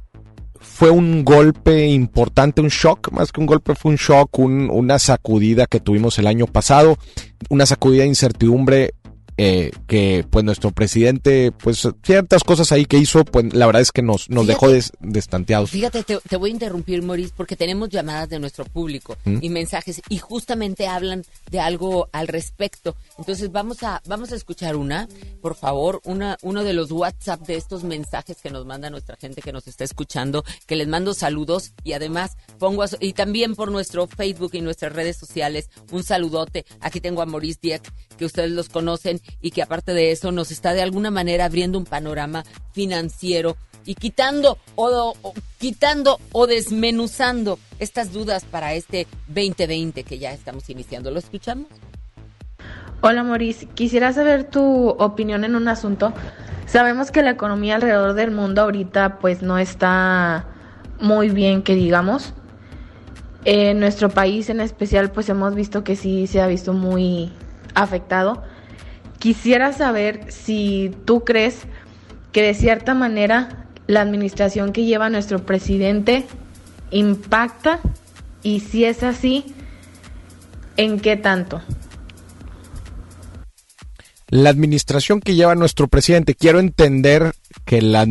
fue un golpe importante, un shock, más que un golpe fue un shock, un- una sacudida que tuvimos el año pasado, una sacudida de incertidumbre eh, que pues nuestro presidente, pues ciertas cosas ahí que hizo, pues la verdad es que nos, nos dejó des- destanteados. Fíjate, te, te voy a interrumpir, Maurice, porque tenemos llamadas de nuestro público ¿Mm? y mensajes y justamente hablan de algo al respecto. Entonces vamos a vamos a escuchar una, por favor, una uno de los WhatsApp de estos mensajes que nos manda nuestra gente que nos está escuchando, que les mando saludos y además pongo a y también por nuestro Facebook y nuestras redes sociales un saludote. Aquí tengo a Maurice Dieck, que ustedes los conocen y que aparte de eso nos está de alguna manera abriendo un panorama financiero y quitando o, quitando o desmenuzando estas dudas para este 2020 que ya estamos iniciando. ¿Lo escuchamos? Hola Maurice, quisiera saber tu opinión en un asunto. Sabemos que la economía alrededor del mundo ahorita pues no está muy bien que digamos. En nuestro país en especial pues hemos visto que sí se ha visto muy afectado. Quisiera saber si tú crees que de cierta manera la administración que lleva nuestro presidente impacta y si es así, ¿en qué tanto? La administración que lleva nuestro presidente, quiero entender que la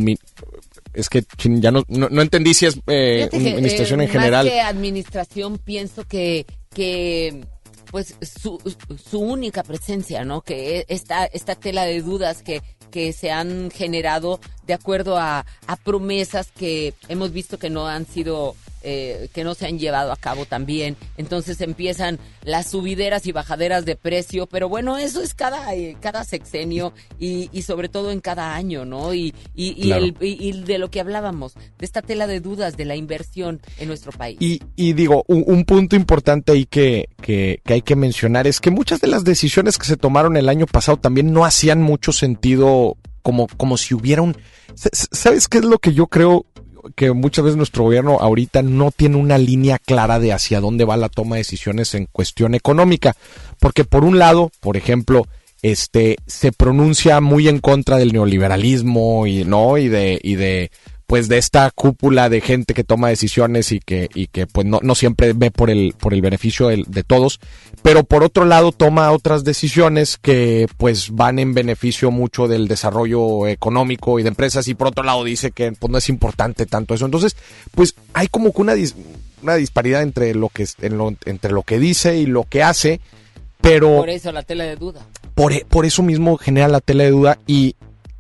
es que ya no, no, no entendí si es eh, una que, administración eh, en general. Más que administración, pienso que, que pues su, su única presencia, ¿no? Que esta, esta tela de dudas que, que se han generado de acuerdo a, a promesas que hemos visto que no han sido eh, que no se han llevado a cabo también. Entonces empiezan las subideras y bajaderas de precio, pero bueno, eso es cada, eh, cada sexenio y, y sobre todo en cada año, ¿no? Y, y, y Claro. el, y, y de lo que hablábamos, de esta tela de dudas de la inversión en nuestro país. Y, y digo, un, un punto importante ahí que, que, que hay que mencionar es que muchas de las decisiones que se tomaron el año pasado también no hacían mucho sentido como, como si hubiera un... ¿Sabes qué es lo que yo creo? Que muchas veces nuestro gobierno ahorita no tiene una línea clara de hacia dónde va la toma de decisiones en cuestión económica. Porque por un lado, por ejemplo, este se pronuncia muy en contra del neoliberalismo y no y de y de pues de esta cúpula de gente que toma decisiones y que y que pues no, no siempre ve por el por el beneficio de todos pero por otro lado toma otras decisiones que pues van en beneficio mucho del desarrollo económico y de empresas y por otro lado dice que pues no es importante tanto eso entonces pues hay como que una dis- una disparidad entre lo que en lo- entre lo que dice y lo que hace pero Por eso la tela de duda. por, por eso mismo genera la tela de duda y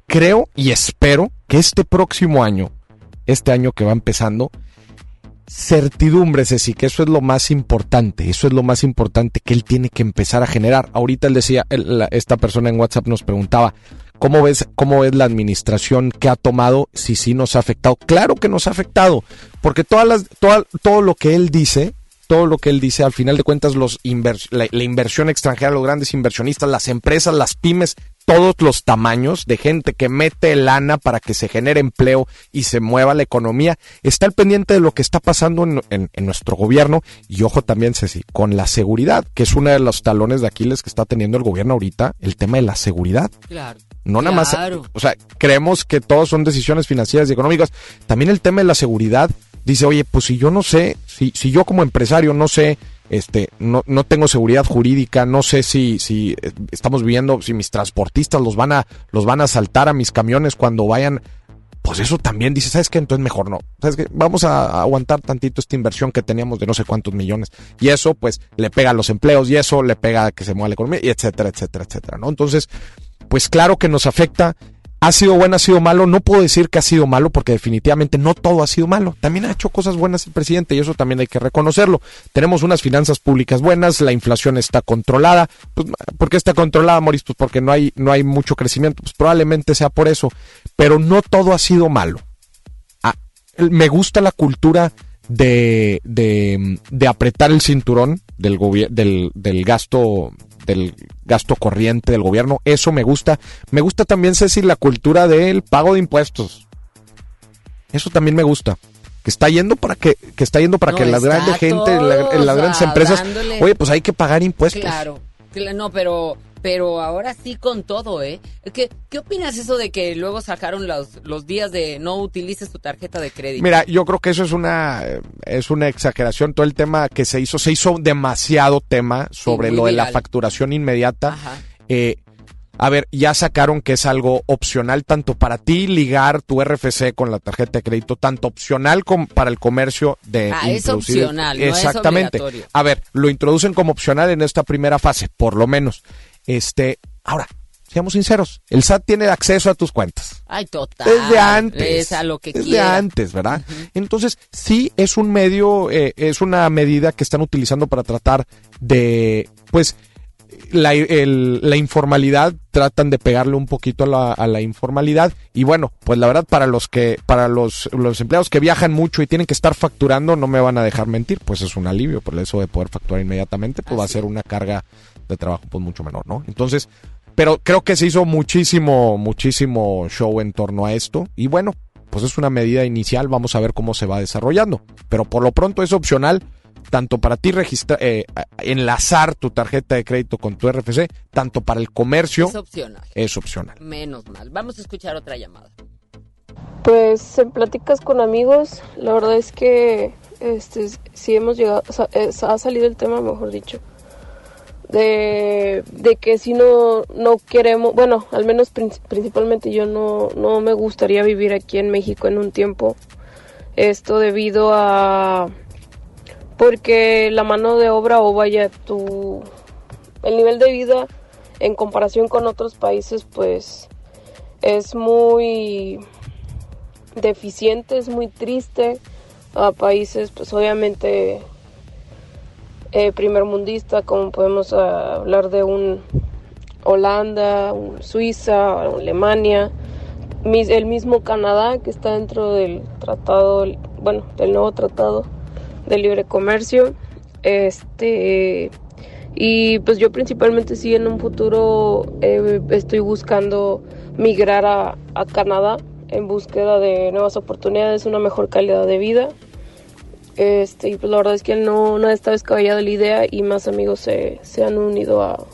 creo y espero que este próximo año, este año que va empezando, certidumbre, Ceci, que eso es lo más importante, eso es lo más importante que él tiene que empezar a generar. Ahorita él decía, esta persona en WhatsApp nos preguntaba, ¿cómo ves, cómo es la administración que ha tomado si sí nos ha afectado? Claro que nos ha afectado, porque todas las, toda- todo lo que él dice, todo lo que él dice, al final de cuentas, los invers- la, la inversión extranjera, los grandes inversionistas, las empresas, las pymes, todos los tamaños de gente que mete lana para que se genere empleo y se mueva la economía, está al pendiente de lo que está pasando en, en- en nuestro gobierno y ojo también, Ceci, con la seguridad, que es uno de los talones de Aquiles que está teniendo el gobierno ahorita, el tema de la seguridad. Claro. No nada más, Claro. o sea, creemos que todos son decisiones financieras y económicas. También el tema de la seguridad dice, oye, pues si yo no sé, si, si yo como empresario no sé, este, no, no tengo seguridad jurídica, no sé si, si eh, estamos viendo, si mis transportistas los van a, los van a saltar a mis camiones cuando vayan, pues eso también dice, ¿sabes qué? Entonces mejor no. ¿Sabes qué? Vamos a aguantar tantito esta inversión que teníamos de no sé cuántos millones. Y eso, pues, le pega a los empleos y eso le pega a que se mueva la economía y etcétera, etcétera, etcétera, ¿no? Entonces, pues claro que nos afecta. ¿Ha sido bueno, ha sido malo? No puedo decir que ha sido malo porque definitivamente no todo ha sido malo. También ha hecho cosas buenas el presidente y eso también hay que reconocerlo. Tenemos unas finanzas públicas buenas, la inflación está controlada. Pues, ¿Por qué está controlada, Maurice? Pues porque no hay, no hay mucho crecimiento. Pues probablemente sea por eso. Pero no todo ha sido malo. Ah, me gusta la cultura de, de, de apretar el cinturón del, del, del gasto del gasto corriente del gobierno, eso me gusta. Me gusta también, Ceci, la cultura del pago de impuestos. Eso también me gusta. Que está yendo para que, que está yendo para No, que la grande gente, la- las grandes empresas, oye, pues hay que pagar impuestos. Claro, cla- no, pero pero ahora sí con todo, ¿eh? ¿Qué, qué opinas eso de que luego sacaron los, los días de no utilices tu tarjeta de crédito? Mira, yo creo que eso es una eh, es una exageración. Todo el tema que se hizo, se hizo demasiado tema sobre lo de la facturación inmediata. Eh, a ver, ya sacaron que es algo opcional tanto para ti ligar tu RFC con la tarjeta de crédito, tanto opcional como para el comercio de Ah, es opcional, no es Exactamente. obligatorio. a ver, lo introducen como opcional en esta primera fase, por lo menos. Este, ahora, seamos sinceros, el SAT tiene acceso a tus cuentas. Ay, total. Desde antes. Es a lo que Desde quiera. antes, ¿verdad? Entonces, sí es un medio, eh, es una medida que están utilizando para tratar de, pues, la, el- la informalidad, tratan de pegarle un poquito a la, a la informalidad. Y bueno, pues la verdad, para los que, para los, los empleados que viajan mucho y tienen que estar facturando, no me van a dejar mentir, pues es un alivio, por eso de poder facturar inmediatamente, pues va a ser una carga de trabajo pues mucho menor, ¿no? Entonces, pero creo que se hizo muchísimo, muchísimo show en torno a esto. Y bueno, pues es una medida inicial, vamos a ver cómo se va desarrollando. Pero por lo pronto es opcional, tanto para ti registrar, eh, enlazar tu tarjeta de crédito con tu RFC, tanto para el comercio. Es opcional. Es opcional. Menos mal. Vamos a escuchar otra llamada. Pues en pláticas con amigos, la verdad es que este sí hemos llegado, o sea, es- ha salido el tema, mejor dicho, de, de que si no no queremos, bueno, al menos prin- principalmente yo no no me gustaría vivir aquí en México en un tiempo. Esto debido a porque la mano de obra o vaya tu el nivel de vida en comparación con otros países pues es muy deficiente, es muy triste a países pues obviamente eh, primermundista como podemos hablar de un Holanda, un Suiza, Alemania, mis- el mismo Canadá que está dentro del tratado, bueno, del nuevo tratado de libre comercio. Este y pues yo principalmente sí en un futuro eh, estoy buscando migrar a Canadá en búsqueda de nuevas oportunidades, una mejor calidad de vida. Este, y pues la verdad es que no, no ha estado descabellada la idea y más amigos se, se han unido a,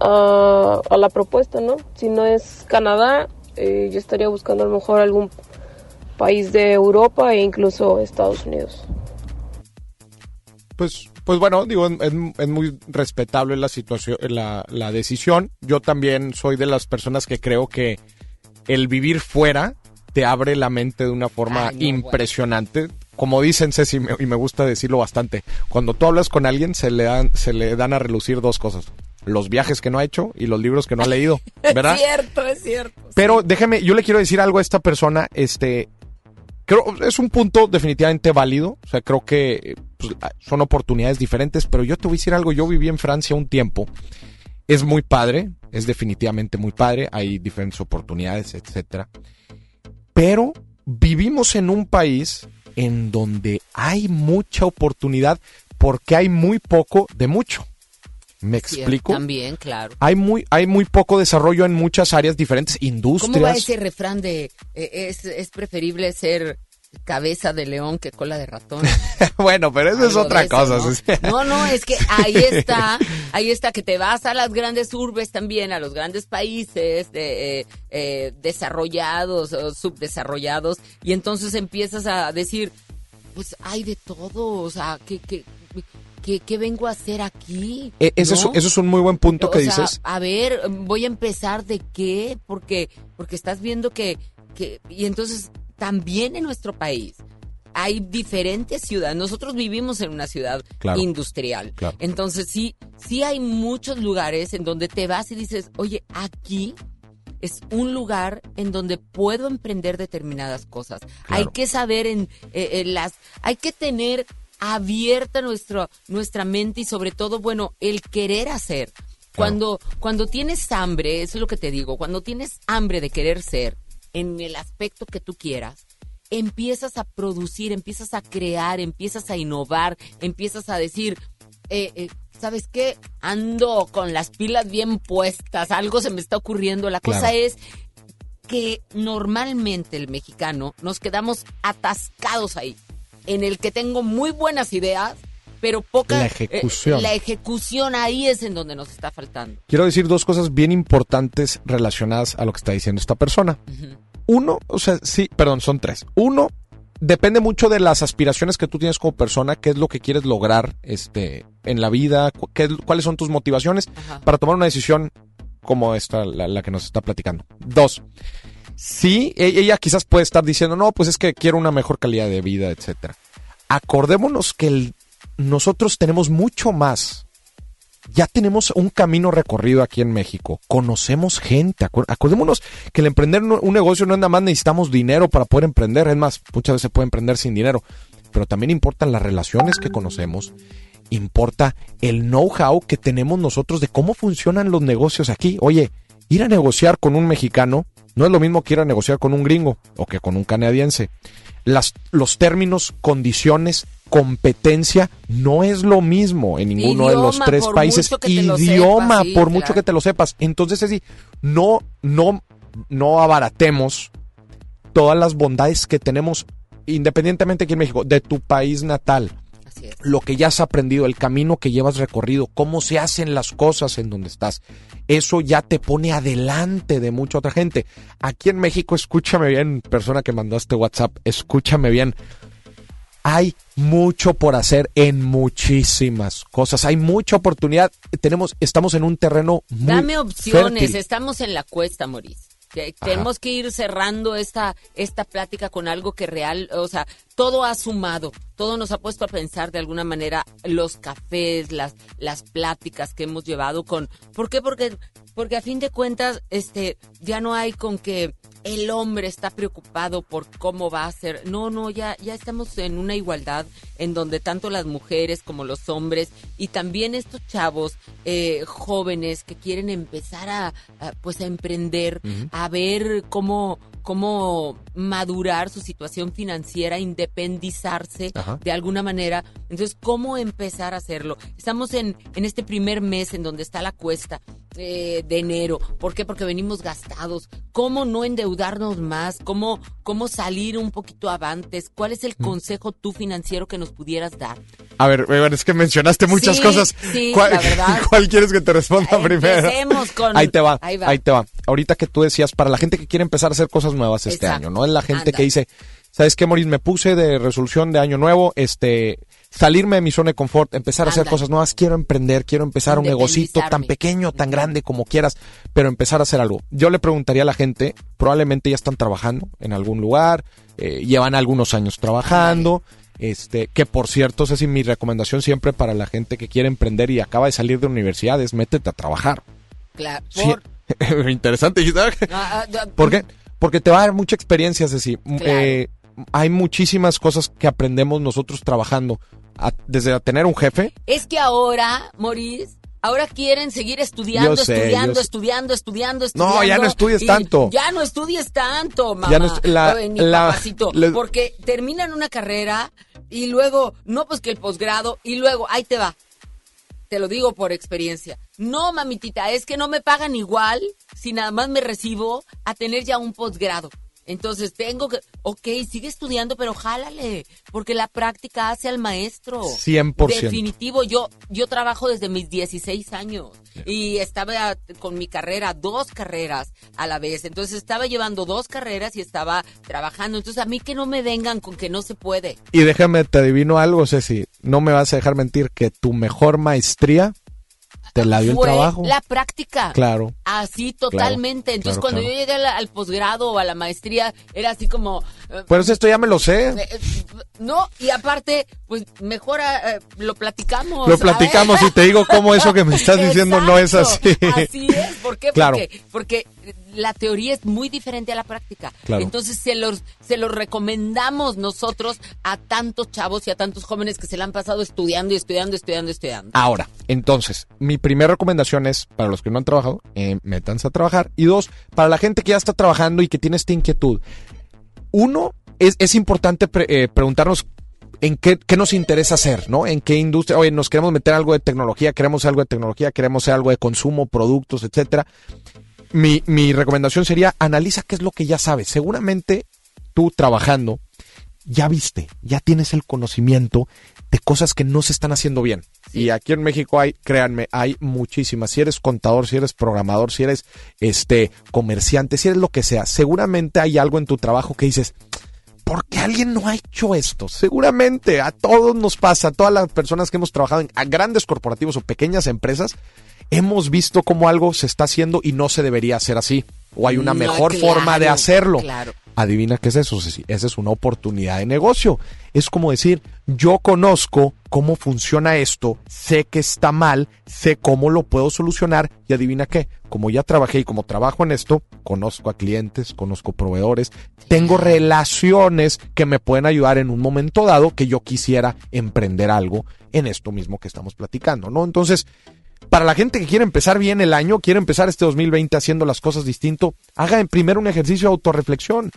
a, a la propuesta, ¿no? Si no es Canadá, eh, yo estaría buscando a lo mejor algún país de Europa e incluso Estados Unidos. Pues, pues bueno, digo, es, es muy respetable la situación, la, la decisión. Yo también soy de las personas que creo que el vivir fuera te abre la mente de una forma Ay, no, impresionante. Como dicen Ceci, y me gusta decirlo bastante, cuando tú hablas con alguien se le dan, se le dan a relucir dos cosas. Los viajes que no ha hecho y los libros que no ha leído, ¿verdad? Es cierto, es cierto. Pero déjeme, yo le quiero decir algo a esta persona, este, creo, es un punto definitivamente válido, o sea, creo que pues, ah, son oportunidades diferentes, pero yo te voy a decir algo, yo viví en Francia un tiempo, es muy padre, es definitivamente muy padre, hay diferentes oportunidades, etcétera, pero vivimos en un país en donde hay mucha oportunidad porque hay muy poco de mucho. ¿Me explico? También, claro. Hay muy, hay muy poco desarrollo en muchas áreas diferentes, industrias. ¿Cómo va ese refrán de eh, es, es preferible ser cabeza de león que cola de ratón? bueno, pero eso es otra eso, cosa. ¿no? No, no, es que ahí está, ahí está, que te vas a las grandes urbes también, a los grandes países de, eh, eh, desarrollados o subdesarrollados, y entonces empiezas a decir, pues hay de todo, o sea, ¿qué, qué, qué, qué vengo a hacer aquí? E- ese, es, eso es un muy buen punto que O sea, dices. a ver, voy a empezar de qué, porque, porque estás viendo que, que, y entonces también en nuestro país hay diferentes ciudades. Nosotros vivimos en una ciudad Claro. industrial. Claro. Entonces sí, sí hay muchos lugares en donde te vas y dices, oye, aquí es un lugar en donde puedo emprender determinadas cosas. Claro. Hay que saber en, eh, en las, hay que tener abierta nuestro, nuestra mente y sobre todo, bueno, el querer hacer. Cuando, cuando tienes hambre, eso es lo que te digo, cuando tienes hambre de querer ser en el aspecto que tú quieras, empiezas a producir, empiezas a crear, empiezas a innovar, empiezas a decir, eh, eh, ¿sabes qué? Ando con las pilas bien puestas, algo se me está ocurriendo. La Claro. cosa es que normalmente el mexicano nos quedamos atascados ahí, en el que tengo muy buenas ideas, pero poca La ejecución. eh, la ejecución ahí es en donde nos está faltando. Quiero decir dos cosas bien importantes relacionadas a lo que está diciendo esta persona. Uno, o sea, sí, perdón, son tres. Uno, depende mucho de las aspiraciones que tú tienes como persona, qué es lo que quieres lograr este, en la vida, cu- qué es- cuáles son tus motivaciones para tomar una decisión como esta, la, la que nos está platicando. Dos, sí, e- ella quizás puede estar diciendo, no, pues es que quiero una mejor calidad de vida, etcétera. Acordémonos que el- nosotros tenemos mucho más ya tenemos un camino recorrido aquí en México. Conocemos gente. Acordémonos que el emprender un negocio no es nada más necesitamos dinero para poder emprender. Es más, muchas veces se puede emprender sin dinero. Pero también importan las relaciones que conocemos. Importa el know-how que tenemos nosotros de cómo funcionan los negocios aquí. Oye, ir a negociar con un mexicano no es lo mismo que ir a negociar con un gringo o que con un canadiense. Las, los términos, condiciones, competencia no es lo mismo en ninguno de los tres países. Idioma, sepas, sí, por mucho que te lo sepas. Entonces, es decir, no, no, no abaratemos todas las bondades que tenemos, independientemente aquí en México, de tu país natal. Lo que ya has aprendido, el camino que llevas recorrido, cómo se hacen las cosas en donde estás. Eso ya te pone adelante de mucha otra gente. Aquí en México, escúchame bien, persona que mandó este WhatsApp, escúchame bien. Hay mucho por hacer en muchísimas cosas. Hay mucha oportunidad. Tenemos, estamos en un terreno muy Dame opciones, fértil. estamos en la cuesta, Maurice. Que- Tenemos que ir cerrando esta, esta plática con algo que real, o sea, todo ha sumado, todo nos ha puesto a pensar de alguna manera los cafés, las, las pláticas que hemos llevado con... ¿Por qué? Porque, porque a fin de cuentas, este, ya no hay con que el hombre está preocupado por cómo va a ser. No, no, ya, ya estamos en una igualdad en donde tanto las mujeres como los hombres y también estos chavos eh, jóvenes que quieren empezar a, a, pues a emprender, a ver cómo cómo madurar su situación financiera, independizarse Ajá. de alguna manera. Entonces, ¿cómo empezar a hacerlo? Estamos en, en este primer mes en donde está la cuesta eh, de enero. ¿Por qué? Porque venimos gastados. ¿Cómo no endeudarnos más? ¿Cómo, ¿Cómo salir un poquito avantes? ¿Cuál es el consejo tú financiero que nos pudieras dar? A ver, es que mencionaste muchas Sí, cosas. sí, ¿Cuál, la verdad. cuál quieres que te responda primero? Empecemos con- Ahí te va, ahí te va. Ahorita que tú decías, para la gente que quiere empezar a hacer cosas nuevas este Exacto. año, ¿no? Es la gente Anda. que dice, ¿sabes qué, Moris? Me puse de resolución de año nuevo, este, salirme de mi zona de confort, empezar a hacer cosas nuevas, quiero emprender, quiero empezar un negocito tan pequeño, tan grande como quieras, pero empezar a hacer algo. Yo le preguntaría a la gente, probablemente ya están trabajando en algún lugar, eh, llevan algunos años trabajando, este, que por cierto, esa es mi recomendación siempre para la gente que quiere emprender y acaba de salir de universidad, es métete a trabajar. Claro, Sí. Interesante. Ah, ah, ¿Por qué? Porque te va a dar mucha experiencia, Ceci. Eh, hay muchísimas cosas que aprendemos nosotros trabajando. A- desde a tener un jefe, Es que ahora, Maurice, ahora quieren seguir estudiando, sé, estudiando, sé. estudiando, estudiando, No, estudiando. ya no estudies tanto. Ya no estudies tanto, mamá. Ya no la- la- papacito, porque terminan una carrera y luego, no, pues que el posgrado, y luego, ahí te va. Te lo digo por experiencia. No, mamitita, es que no me pagan igual si nada más me recibo a tener ya un posgrado. Entonces tengo que, ok, sigue estudiando, pero jálale, porque la práctica hace al maestro. 100%. Definitivo, yo, yo trabajo desde mis 16 años y estaba con mi carrera, dos carreras a la vez. Entonces estaba llevando dos carreras y estaba trabajando. Entonces a mí que no me vengan con que no se puede. y déjame, te adivino algo, Ceci. No me vas a dejar mentir que tu mejor maestría te la dio el Fue trabajo. la práctica. Claro. Así totalmente. Entonces claro, cuando claro. yo llegué al, al posgrado o a la maestría, era así como... eh, Pues esto ya me lo sé. eh, eh, no, y aparte, pues mejor eh, lo platicamos. Lo platicamos y te digo cómo eso que me estás diciendo no es así. Así es. ¿Por qué? Claro. Porque, porque la teoría es muy diferente a la práctica. Claro. Entonces se los, se los recomendamos nosotros a tantos chavos y a tantos jóvenes que se la han pasado estudiando y estudiando, estudiando, estudiando. Ahora, entonces, mi primera recomendación es, para los que no han trabajado, eh, métanse a trabajar. Y dos, para la gente que ya está trabajando y que tiene esta inquietud. Uno, es, es importante pre- eh, preguntarnos en qué, qué nos interesa hacer, ¿no? En qué industria, oye, nos queremos meter algo de tecnología, queremos algo de tecnología, queremos hacer algo de consumo, productos, etcétera. Mi, mi recomendación sería, analiza qué es lo que ya sabes. Seguramente tú trabajando, ya viste, ya tienes el conocimiento de cosas que no se están haciendo bien. Y aquí en México hay, créanme, hay muchísimas. Si eres contador, si eres programador, si eres este comerciante, si eres lo que sea, seguramente hay algo en tu trabajo que dices, ¿por qué alguien no ha hecho esto? Seguramente a todos nos pasa, a todas las personas que hemos trabajado en a grandes corporativos o pequeñas empresas, hemos visto cómo algo se está haciendo y no se debería hacer así. O hay una No, mejor claro, forma de hacerlo. claro. Adivina qué es eso, Ceci? Esa es una oportunidad de negocio. Es como decir, yo conozco cómo funciona esto, sé que está mal, sé cómo lo puedo solucionar y adivina qué, como ya trabajé y como trabajo en esto, conozco a clientes, conozco proveedores, tengo relaciones que me pueden ayudar en un momento dado que yo quisiera emprender algo en esto mismo que estamos platicando, ¿no? Entonces, para la gente que quiere empezar bien el año, quiere empezar este 2020 haciendo las cosas distinto, haga en primero un ejercicio de autorreflexión.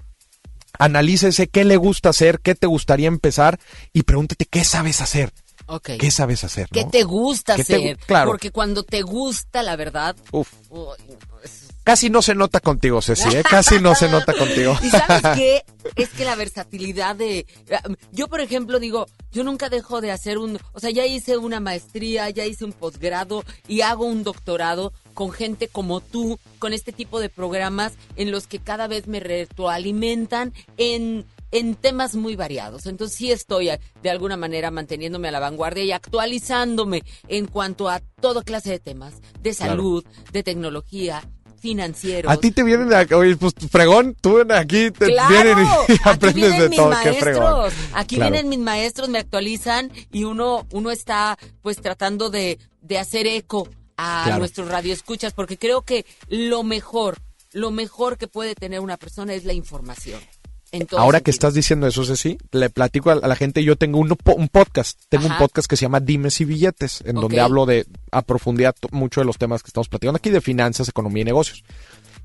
Analícese qué le gusta hacer, qué te gustaría empezar y pregúntate qué sabes hacer. ¿Qué sabes hacer? ¿Qué no? te gusta ¿Qué te hacer? claro. Porque cuando te gusta, la verdad. Uf. es- Casi no se nota contigo, Ceci, ¿eh? Casi no se nota contigo. ¿Y sabes qué? Es que la versatilidad de... Yo, por ejemplo, digo, yo nunca dejo de hacer un... O sea, ya hice una maestría, ya hice un posgrado y hago un doctorado con gente como tú, con este tipo de programas en los que cada vez me retroalimentan en en temas muy variados. Entonces sí estoy de alguna manera manteniéndome a la vanguardia y actualizándome en cuanto a toda clase de temas, de Claro. salud, de tecnología, financieros. A ti te vienen de acá, oye, pues fregón, tú aquí te Claro, vienen y aquí aprendes vienen de mis todo, qué fregón. maestros, aquí Claro. vienen mis maestros, me actualizan y uno, uno está pues tratando de, de hacer eco a Claro. nuestros radioescuchas, porque creo que lo mejor, lo mejor que puede tener una persona es la información. Todo Ahora que estás diciendo eso, Ceci, le platico a la gente, yo tengo un, po- un podcast, tengo un podcast que se llama Dimes y Billetes, en donde hablo de a profundidad mucho de los temas que estamos platicando aquí, de finanzas, economía y negocios.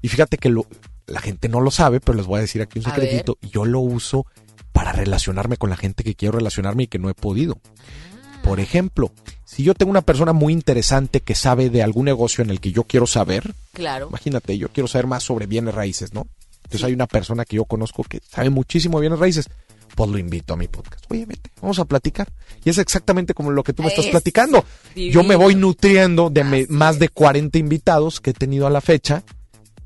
Y fíjate que lo- la gente no lo sabe, pero les voy a decir aquí un secretito, yo lo uso para relacionarme con la gente que quiero relacionarme y que no he podido. Por ejemplo, si yo tengo una persona muy interesante que sabe de algún negocio en el que yo quiero saber, Claro. Imagínate, yo quiero saber más sobre bienes raíces, ¿no? Entonces hay una persona que yo conozco que sabe muchísimo de bienes raíces. Pues lo invito a mi podcast. Oye, vete, vamos a platicar. Y es exactamente como lo que tú me estás Es platicando. Yo me voy nutriendo de me- más de 40 invitados que he tenido a la fecha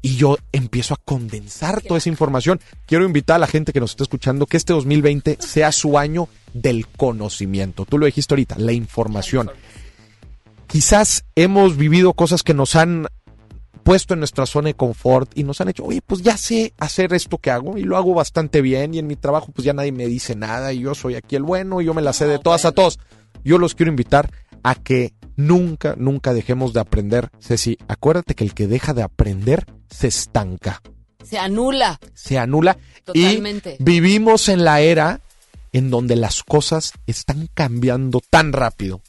y yo empiezo a condensar toda esa información. Quiero invitar a la gente que nos está escuchando que este 2020 sea su año del conocimiento. Tú lo dijiste ahorita, la información. Quizás hemos vivido cosas que nos han puesto en nuestra zona de confort y nos han hecho, oye, pues ya sé hacer esto que hago y lo hago bastante bien y en mi trabajo pues ya nadie me dice nada y yo soy aquí el bueno y yo me la sé de todas a todos. Yo los quiero invitar a que nunca, nunca dejemos de aprender. Ceci, acuérdate que el que deja de aprender se estanca, Se anula. se anula Totalmente. y vivimos en la era en donde las cosas están cambiando tan rápido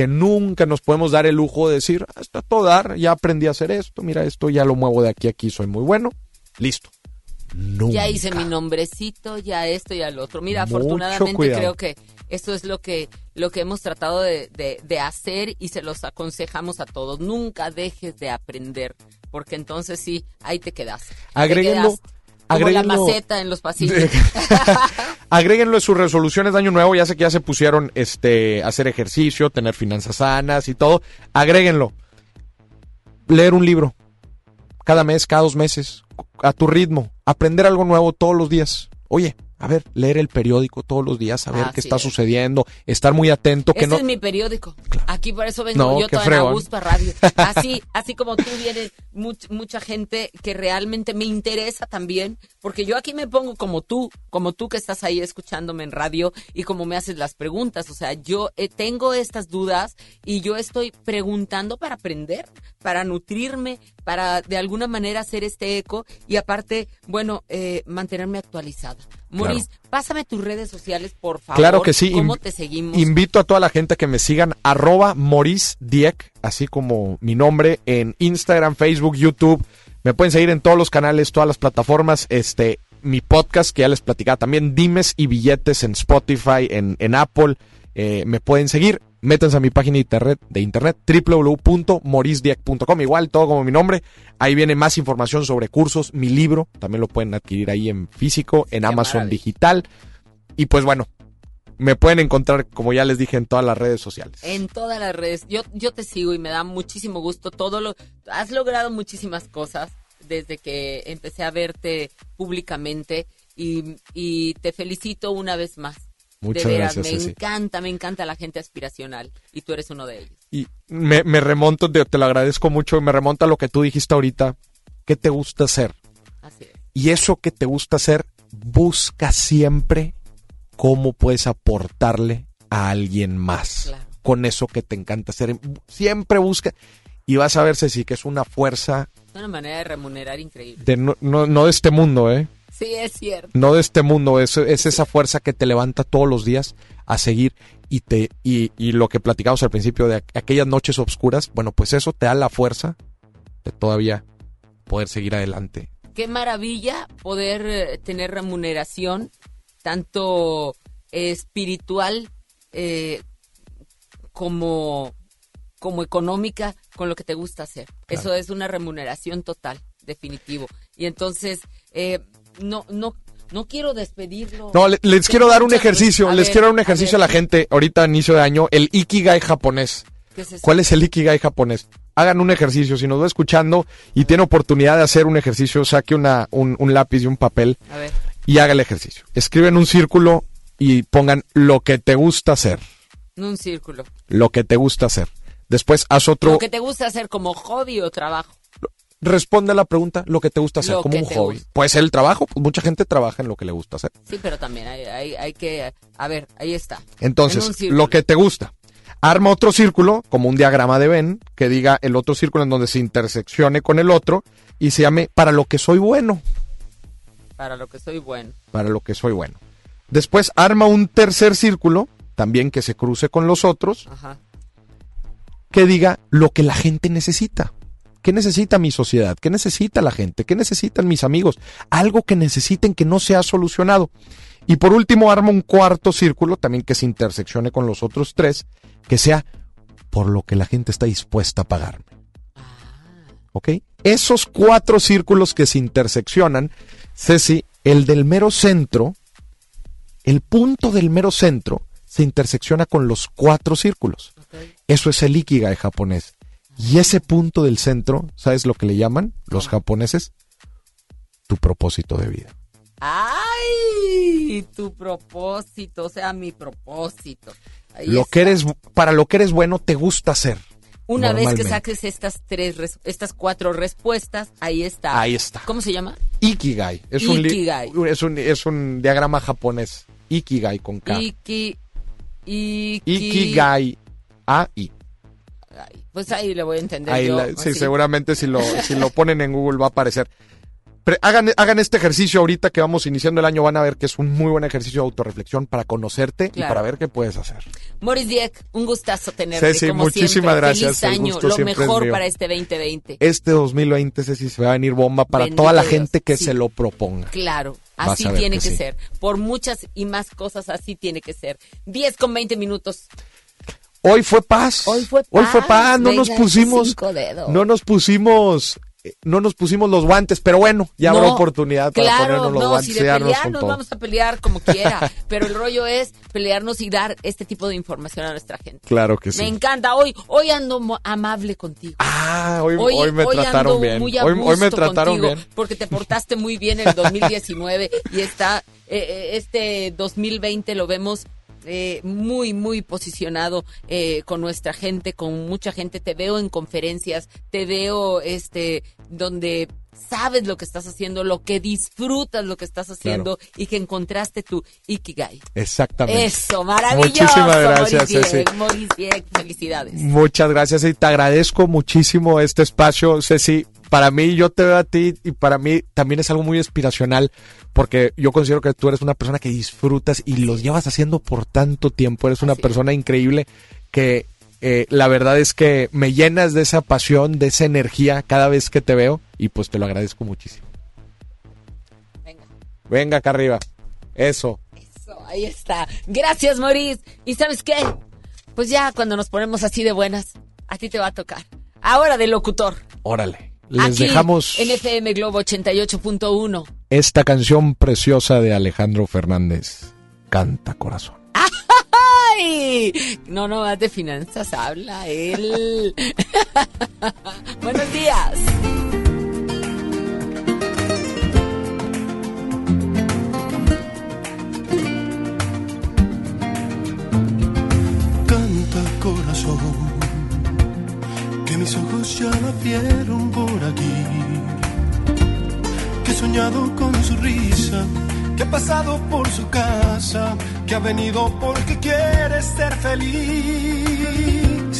que nunca nos podemos dar el lujo de decir, "Ah, está todo dar, ya aprendí a hacer esto, mira esto, ya lo muevo de aquí a aquí, soy muy bueno, listo. Nunca. Ya hice mi nombrecito, ya esto, ya lo otro. Mira, Mucho afortunadamente cuidado. creo que esto es lo que, lo que hemos tratado de, de- de hacer y se los aconsejamos a todos. Nunca dejes de aprender, porque entonces sí, ahí te quedas. Te Agréguenlo- quedas como la maceta en los pasillos. Agréguenlo en sus resoluciones de año nuevo, ya sé que ya se pusieron este hacer ejercicio, tener finanzas sanas y todo. Agréguenlo. Leer un libro cada mes, cada dos meses, a tu ritmo, aprender algo nuevo todos los días. Oye, a ver, leer el periódico todos los días, a ver qué está es. sucediendo, estar muy atento que Este no es mi periódico. Aquí por eso vengo No, yo toda fregón. en gusto a radio. Así, así como tú vienes much- mucha gente que realmente me interesa también, porque yo aquí me pongo como tú, como tú que estás ahí escuchándome en radio y como me haces las preguntas. O sea, yo eh, tengo estas dudas y yo estoy preguntando para aprender, para nutrirme, para de alguna manera hacer este eco y aparte, bueno, eh, mantenerme actualizada. Maurice, pásame tus redes sociales, por favor. Claro que sí. ¿Cómo te seguimos? Invito a toda la gente que me sigan arroba Maurice Dieck, así como mi nombre, en Instagram, Facebook, YouTube. Me pueden seguir en todos los canales, todas las plataformas. Este, mi podcast que ya les platicaba también, Dimes y Billetes en Spotify, en, en Apple. Eh, me pueden seguir. Métanse a mi página de internet, de internet www.morisdieck.com. Igual, todo como mi nombre. Ahí viene más información sobre cursos. Mi libro también lo pueden adquirir ahí en físico, en Amazon maravilla. digital. Y pues bueno, me pueden encontrar, como ya les dije, en todas las redes sociales. En todas las redes. Yo, yo te sigo y me da muchísimo gusto. Todo lo, has logrado muchísimas cosas desde que empecé a verte públicamente y, y te felicito una vez más. Muchas de veras, gracias, me encanta, me encanta la gente aspiracional y tú eres uno de ellos. Y me, me remonto, te, te lo agradezco mucho, me remonta a lo que tú dijiste ahorita. ¿Qué te gusta hacer? Así es. Y eso que te gusta hacer, busca siempre cómo puedes aportarle a alguien más. Claro. Con eso que te encanta hacer. Siempre busca. Y vas a ver, Ceci, que es una fuerza Es una manera de remunerar increíble. de no, no, no de este mundo, ¿eh? Sí, es cierto. no de este mundo, es, es esa fuerza que te levanta todos los días a seguir y te y, y lo que platicamos al principio de aqu- aquellas noches oscuras, bueno, pues eso te da la fuerza de todavía poder seguir adelante. Qué maravilla poder eh, tener remuneración tanto espiritual eh, como, como económica con lo que te gusta hacer. Eso es una remuneración total, definitivo. Y entonces, eh, no, no, no quiero despedirlo. No, le- les quiero dar un ejercicio, les ver, quiero dar un ejercicio a, la gente ahorita inicio de año, el Ikigai japonés. ¿Qué es eso? ¿Cuál es el Ikigai japonés? Hagan un ejercicio, si nos va escuchando y tiene oportunidad de hacer un ejercicio, saque una, un, un lápiz y un papel A ver. y haga el ejercicio. Escriben un círculo y pongan lo que te gusta hacer. No un círculo. lo que te gusta hacer. Después haz otro, Lo que te gusta hacer como hobby o trabajo. Responde a la pregunta lo que te gusta hacer Lo como un hobby. gusta. Puede ser el trabajo, pues mucha gente trabaja en lo que le gusta hacer. Sí, pero también hay, hay, hay que... A ver, ahí está. Entonces, lo que te gusta. Arma otro círculo, como un diagrama de Venn, que diga el otro círculo en donde se interseccione con el otro y se llame para lo que soy bueno. Para lo que soy bueno. Para lo que soy bueno. Después arma un tercer círculo, también que se cruce con los otros, Ajá. que diga lo que la gente necesita. ¿Qué necesita mi sociedad? ¿Qué necesita la gente? ¿Qué necesitan mis amigos? Algo que necesiten que no se ha solucionado. Y por último, arma un cuarto círculo, también que se interseccione con los otros tres, que sea por lo que la gente está dispuesta a pagarme. ¿Ok? Esos cuatro círculos que se interseccionan, Ceci, el del mero centro, el punto del mero centro se intersecciona con los cuatro círculos. Eso es el ikigai japonés. Y ese punto del centro, ¿sabes lo que le llaman los japoneses? Tu propósito de vida. ¡Ay! Tu propósito, o sea, mi propósito. Ahí Lo está. que eres, para lo que eres bueno, te gusta hacer. Una vez que saques estas tres, res- estas cuatro respuestas, ahí está. Ahí está. ¿Cómo se llama? Ikigai. Es un, Ikigai. es un, es un diagrama japonés. Ikigai con K. Iki, iki, Ikigai. A-I. Pues ahí le voy a entender Ahí yo. la- sí, seguramente si lo, si lo ponen en Google va a aparecer. Pero hagan, hagan este ejercicio ahorita que vamos iniciando el año, van a ver que es un muy buen ejercicio de autorreflexión para conocerte y para ver qué puedes hacer. Moris Dieck, un gustazo tenerte. Ceci, como muchísimas siempre. gracias, Feliz el año, lo es mejor para este 2020. Este 2020, Ceci, se va a venir bomba para Bendito toda la Dios, gente que sí. se lo proponga. Claro, así tiene que que, sí. ser. Por muchas y más cosas, así tiene que ser. 10 con 20 minutos. Hoy fue paz. Hoy fue Hoy fue paz, no Venga, nos pusimos, no nos pusimos, no nos pusimos los guantes, pero bueno, ya habrá No, oportunidad para claro, ponernos los no, guantes si de pelear nos vamos a pelear como quiera, pero el rollo es pelearnos y dar este tipo de información a nuestra gente. Claro que sí. Me encanta, hoy hoy ando amable contigo. Ah, hoy, hoy me trataron ando bien. muy a Hoy, hoy me trataron contigo, bien. Porque te portaste muy bien en el 2019 y está eh, eh, este 2020 lo vemos eh, muy, muy posicionado eh, con nuestra gente, con mucha gente. Te veo en conferencias, te veo este donde sabes lo que estás haciendo, lo que disfrutas lo que estás haciendo y que encontraste tu Ikigai. Exactamente. Eso, maravilloso. Muchísimas gracias, Ceci. Felicidades. Muchas gracias y te agradezco muchísimo este espacio, Ceci. Para mí, yo te veo a ti y para mí también es algo muy inspiracional porque yo considero que tú eres una persona que disfrutas y los llevas haciendo por tanto tiempo. Eres una persona increíble que eh, la verdad es que me llenas de esa pasión, de esa energía cada vez que te veo y pues te lo agradezco muchísimo. Venga acá arriba. Eso. Eso, ahí está. Gracias, Maurice. ¿Y sabes qué? Pues ya cuando nos ponemos así de buenas, a ti te va a tocar. Ahora de locutor. Órale. Les Aquí, dejamos en FM Globo 88.1. esta canción preciosa de Alejandro Fernández. Canta corazón. ¡Ay! No, no, más de finanzas habla él. Buenos días. Canta corazón, mis ojos ya la vieron por aquí, que he soñado con su risa, que ha pasado por su casa, que ha venido porque quiere ser feliz.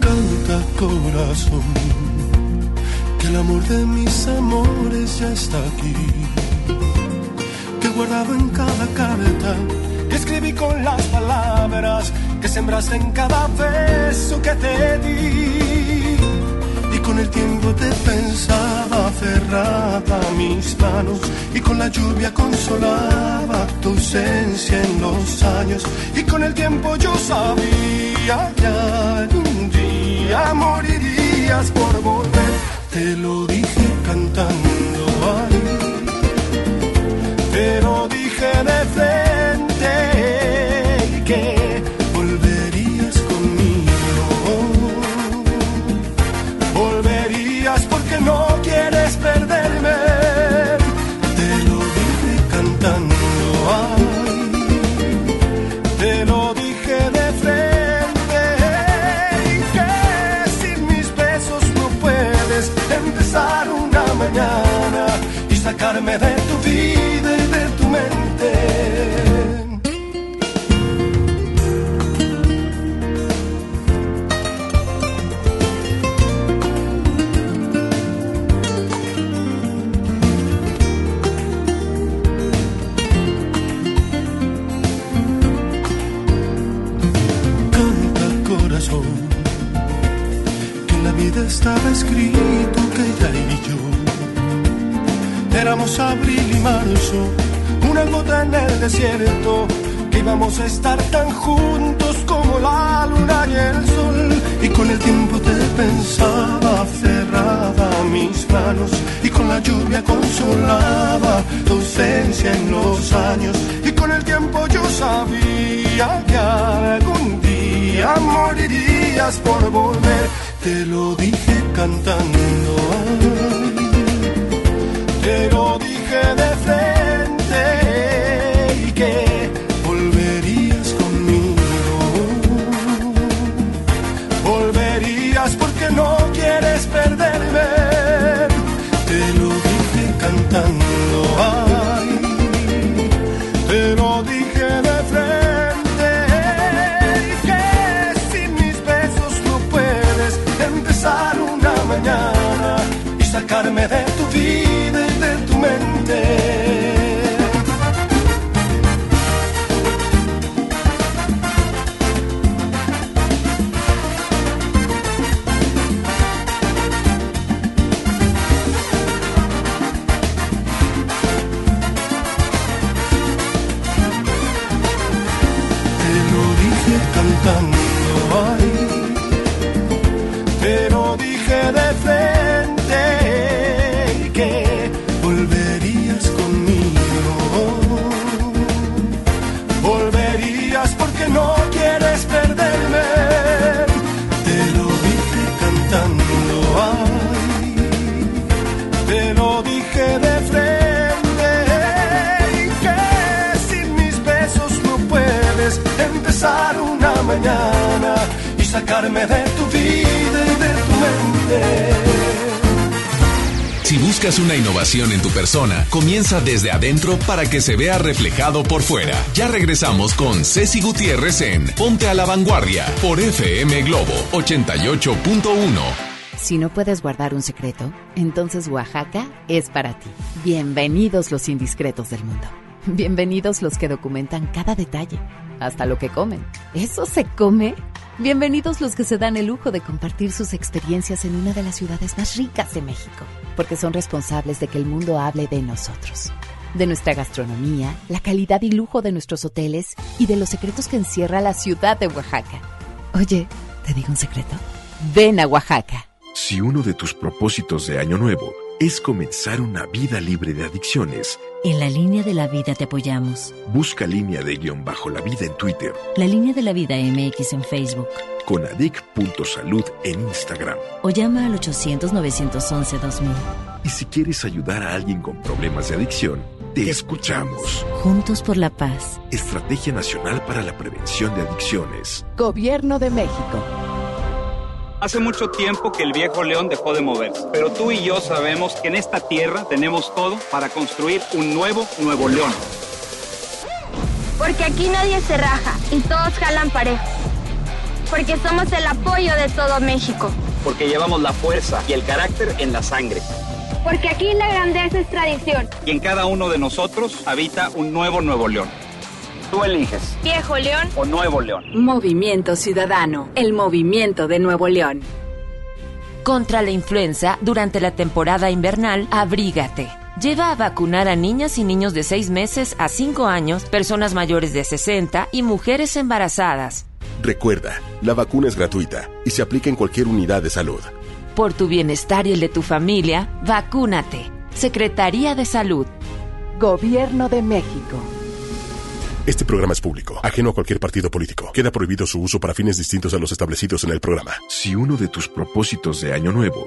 Canta corazón, que el amor de mis amores ya está aquí, que he guardado en cada carta escribí con las palabras que sembraste en cada beso que te di. Y con el tiempo te pensaba aferrada a mis manos y con la lluvia consolaba tu ausencia en los años. Y con el tiempo yo sabía que algún día morirías por volver. Te lo dije cantando ahí pero dije de frente desde adentro para que se vea reflejado por fuera. Ya regresamos con Ceci Gutiérrez en Ponte a la Vanguardia por FM Globo 88.1. Si no puedes guardar un secreto, entonces Oaxaca es para ti. Bienvenidos los indiscretos del mundo. Bienvenidos los que documentan cada detalle, hasta lo que comen. ¿Eso se come? Bienvenidos los que se dan el lujo de compartir sus experiencias en una de las ciudades más ricas de México, porque son responsables de que el mundo hable de nosotros, de nuestra gastronomía, la calidad y lujo de nuestros hoteles y de los secretos que encierra la ciudad de Oaxaca. Oye, ¿te digo un secreto? Ven a Oaxaca. Si uno de tus propósitos de Año Nuevo es comenzar una vida libre de adicciones, En la línea de la vida te apoyamos. busca línea de guion bajo la vida en Twitter, La línea de la vida MX en Facebook. con adic.salud en Instagram. O llama al 800-911-2000. Y si quieres ayudar a alguien con problemas de adicción, te, escuchamos. Juntos por la paz. Estrategia Nacional para la Prevención de Adicciones. Gobierno de México. Hace mucho tiempo que el viejo león dejó de moverse, pero tú y yo sabemos que en esta tierra tenemos todo para construir un nuevo Nuevo León. Porque aquí nadie se raja y todos jalan parejo. Porque somos el apoyo de todo México. Porque llevamos la fuerza y el carácter en la sangre. Porque aquí la grandeza es tradición. Y en cada uno de nosotros habita un nuevo Nuevo León. Tú eliges. Viejo León. O Nuevo León. Movimiento Ciudadano, el movimiento de Nuevo León. Contra la influenza, durante la temporada invernal, abrígate. Lleva a vacunar a niñas y niños de 6 meses a 5 años, personas mayores de 60 y mujeres embarazadas. Recuerda, la vacuna es gratuita y se aplica en cualquier unidad de salud. Por tu bienestar y el de tu familia, vacúnate. Secretaría de Salud. Gobierno de México. Este programa es público, ajeno a cualquier partido político. Queda prohibido su uso para fines distintos a los establecidos en el programa. Si uno de tus propósitos de Año Nuevo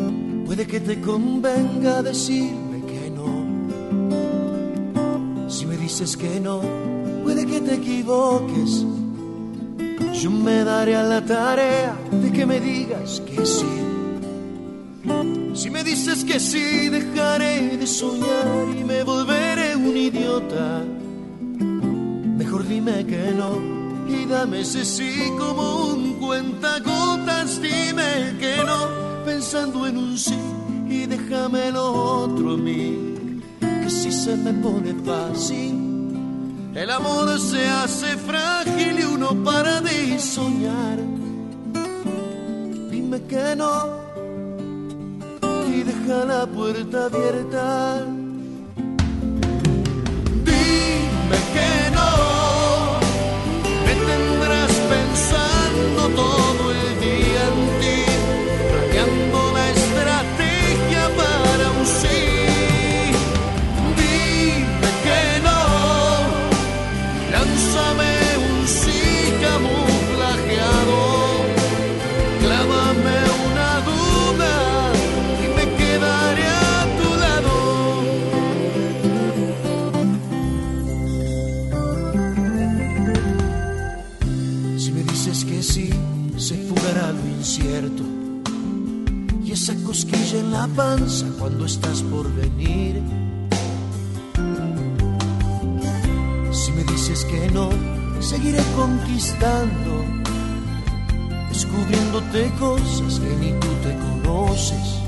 Puede que te convenga decirme que no. Si me dices que no, puede que te equivoques. Yo me daré a la tarea de que me digas que sí. Si me dices que sí, dejaré de soñar y me volveré un idiota. Mejor dime que no y dame ese sí como un cuentagotas. Dime que no, pensando en un sí y déjame lo otro a mí. Que si se me pone fácil, el amor se hace frágil y uno para de soñar. Dime que no y deja la puerta abierta. Dime que no, me tendrás pensando todo fugará lo incierto. Y esa cosquilla en la panza cuando estás por venir. Si me dices que no, seguiré conquistando, descubriéndote cosas que ni tú te conoces.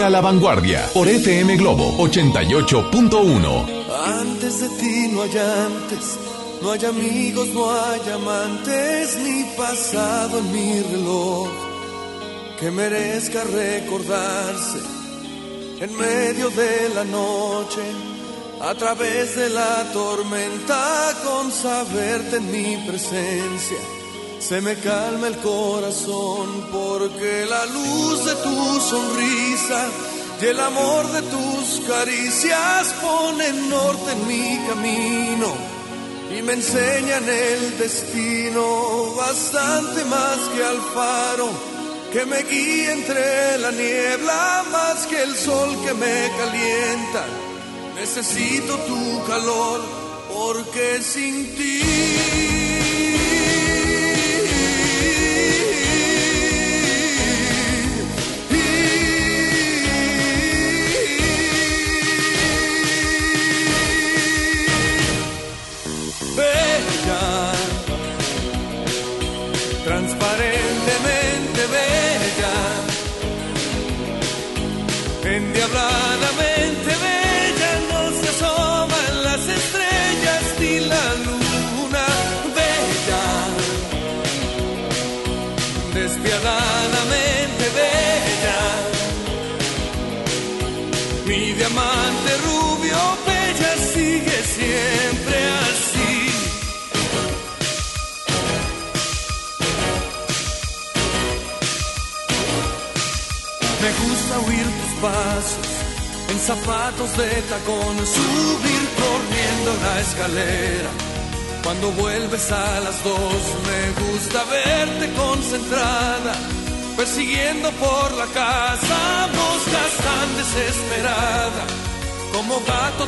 Ponte a la Vanguardia por FM Globo 88.1. Antes de ti no hay antes, no hay amigos, no hay amantes, ni pasado en mi reloj. que merezca recordarse en medio de la noche, a través de la tormenta, con saberte en mi presencia. Se me calma el corazón porque la luz de tu sonrisa y el amor de tus caricias ponen norte en mi camino y me enseñan el destino bastante más que al faro que me guía entre la niebla más que el sol que me calienta. Necesito tu calor porque sin ti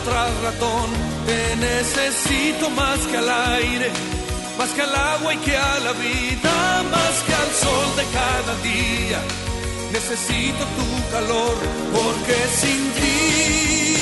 tras ratón, te necesito más que al aire, más que al agua y que a la vida, más que al sol de cada día. Necesito tu calor porque sin ti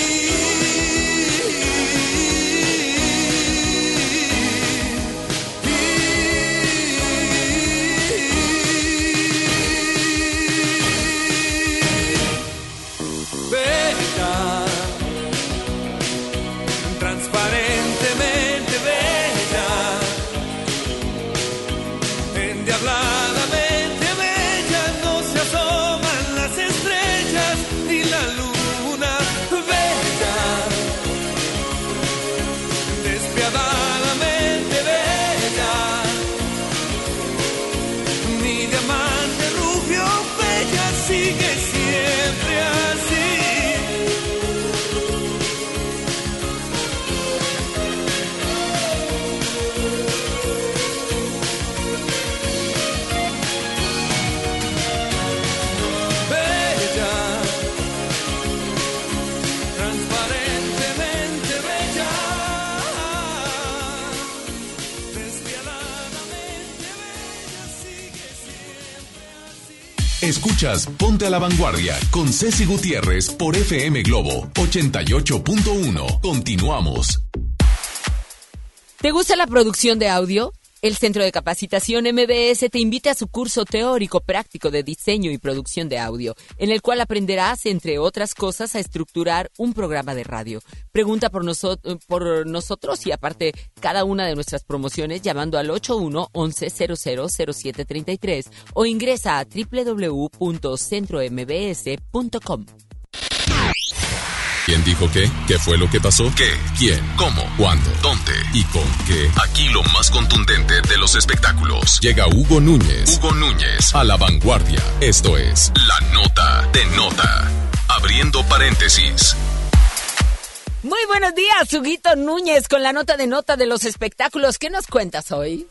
Ponte a la Vanguardia con Ceci Gutiérrez por FM Globo 88.1. Continuamos. ¿Te gusta la producción de audio? El Centro de Capacitación MBS te invita a su curso teórico práctico de diseño y producción de audio, en el cual aprenderás, entre otras cosas, a estructurar un programa de radio. Pregunta por, noso- por nosotros y aparte cada una de nuestras promociones llamando al 81 11 000733 o ingresa a www.centrombs.com. ¿Quién dijo qué? ¿Qué fue lo que pasó? ¿Qué? ¿Quién? ¿Cómo? ¿Cuándo? ¿Dónde? ¿Y con qué? Aquí lo más contundente de los espectáculos. Llega Hugo Núñez. Hugo Núñez a la vanguardia. Esto es La Nota de Nota. Abriendo paréntesis. Muy buenos días, Huguito Núñez, con la nota de nota de los espectáculos. ¿Qué nos cuentas hoy?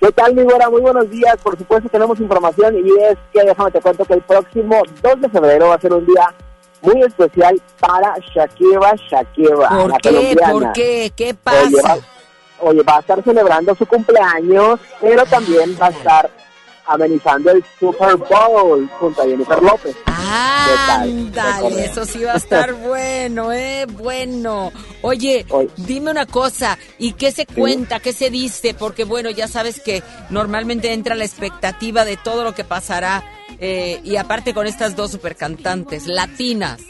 ¿Qué tal, mi güera? Muy buenos días. Por supuesto, tenemos información y es que déjame te cuento que el próximo 2 de febrero va a ser un día muy especial para Shakira Shakira, ¿Por la qué? colombiana. ¿Por qué? ¿Qué Oye, pasa? va, oye, va a estar celebrando su cumpleaños, pero también va a estar amenizando el Super Bowl junto a Jennifer López. Ándale, eso sí va a estar bueno, eh, bueno. Oye, dime una cosa, ¿y qué se cuenta, qué se dice? Porque bueno, ya sabes que normalmente entra la expectativa de todo lo que pasará, eh, y aparte con estas dos supercantantes latinas.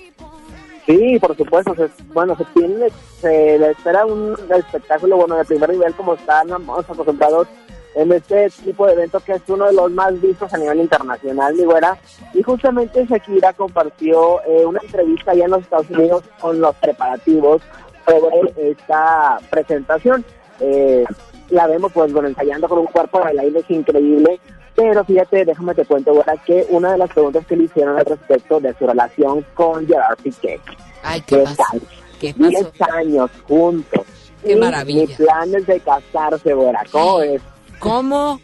Sí, por supuesto. se- bueno, se tiene, se le espera un espectáculo bueno de primer nivel como están vamos acostumbrados en este tipo de evento que es uno de los más vistos a nivel internacional, mi güera. Y justamente Shakira compartió eh, una entrevista allá en los Estados Unidos con los preparativos sobre esta presentación. Eh, la vemos pues bueno ensayando con un cuerpo de bailarines increíble, pero fíjate, déjame te cuento, güera, que una de las preguntas que le hicieron al respecto de su relación con Gerard Piqué. Ay, ¿qué ¿Qué pasó? tal? ¿Qué pasó? 10 años juntos. Qué Y maravilla. Ni planes de casarse, güera. ¿Cómo es? ¿Cómo?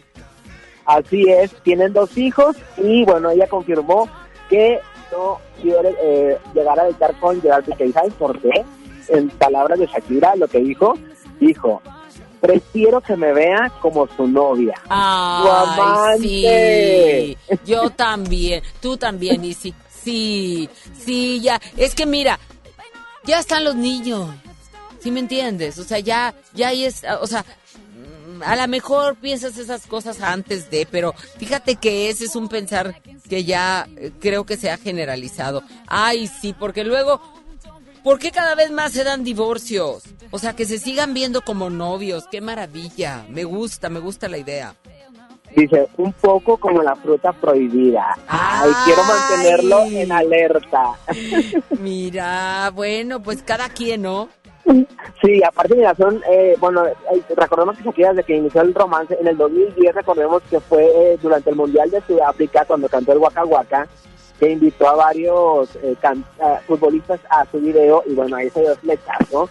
Así es, tienen dos hijos y bueno, ella confirmó que no quiere eh, llegar a estar con Gerard Piqué. ¿Y ¿Sabes por qué? En palabras de Shakira, lo que dijo, dijo, prefiero que me vea como su novia. Ay, sí. Yo también. Tú también, Isi. Sí, sí, ya. Es que mira, ya están los niños. ¿Sí me entiendes? O sea, ya, ya ahí es, o sea, a lo mejor piensas esas cosas antes de, pero fíjate que ese es un pensar que ya eh, creo que se ha generalizado. Ay, sí, porque luego, ¿por qué cada vez más se dan divorcios? O sea, que se sigan viendo como novios, qué maravilla. Me gusta, me gusta la idea. Dice, un poco como la fruta prohibida. Ay, quiero mantenerlo en alerta. Mira, bueno, pues cada quien, ¿no? Sí, aparte mira, son, eh, bueno, eh, recordemos que Shakira desde que inició el romance en el 2010, recordemos que fue eh, durante el Mundial de Sudáfrica cuando cantó el Waka Waka, que invitó a varios eh, futbolistas a su video y bueno, ahí se dio flechazo.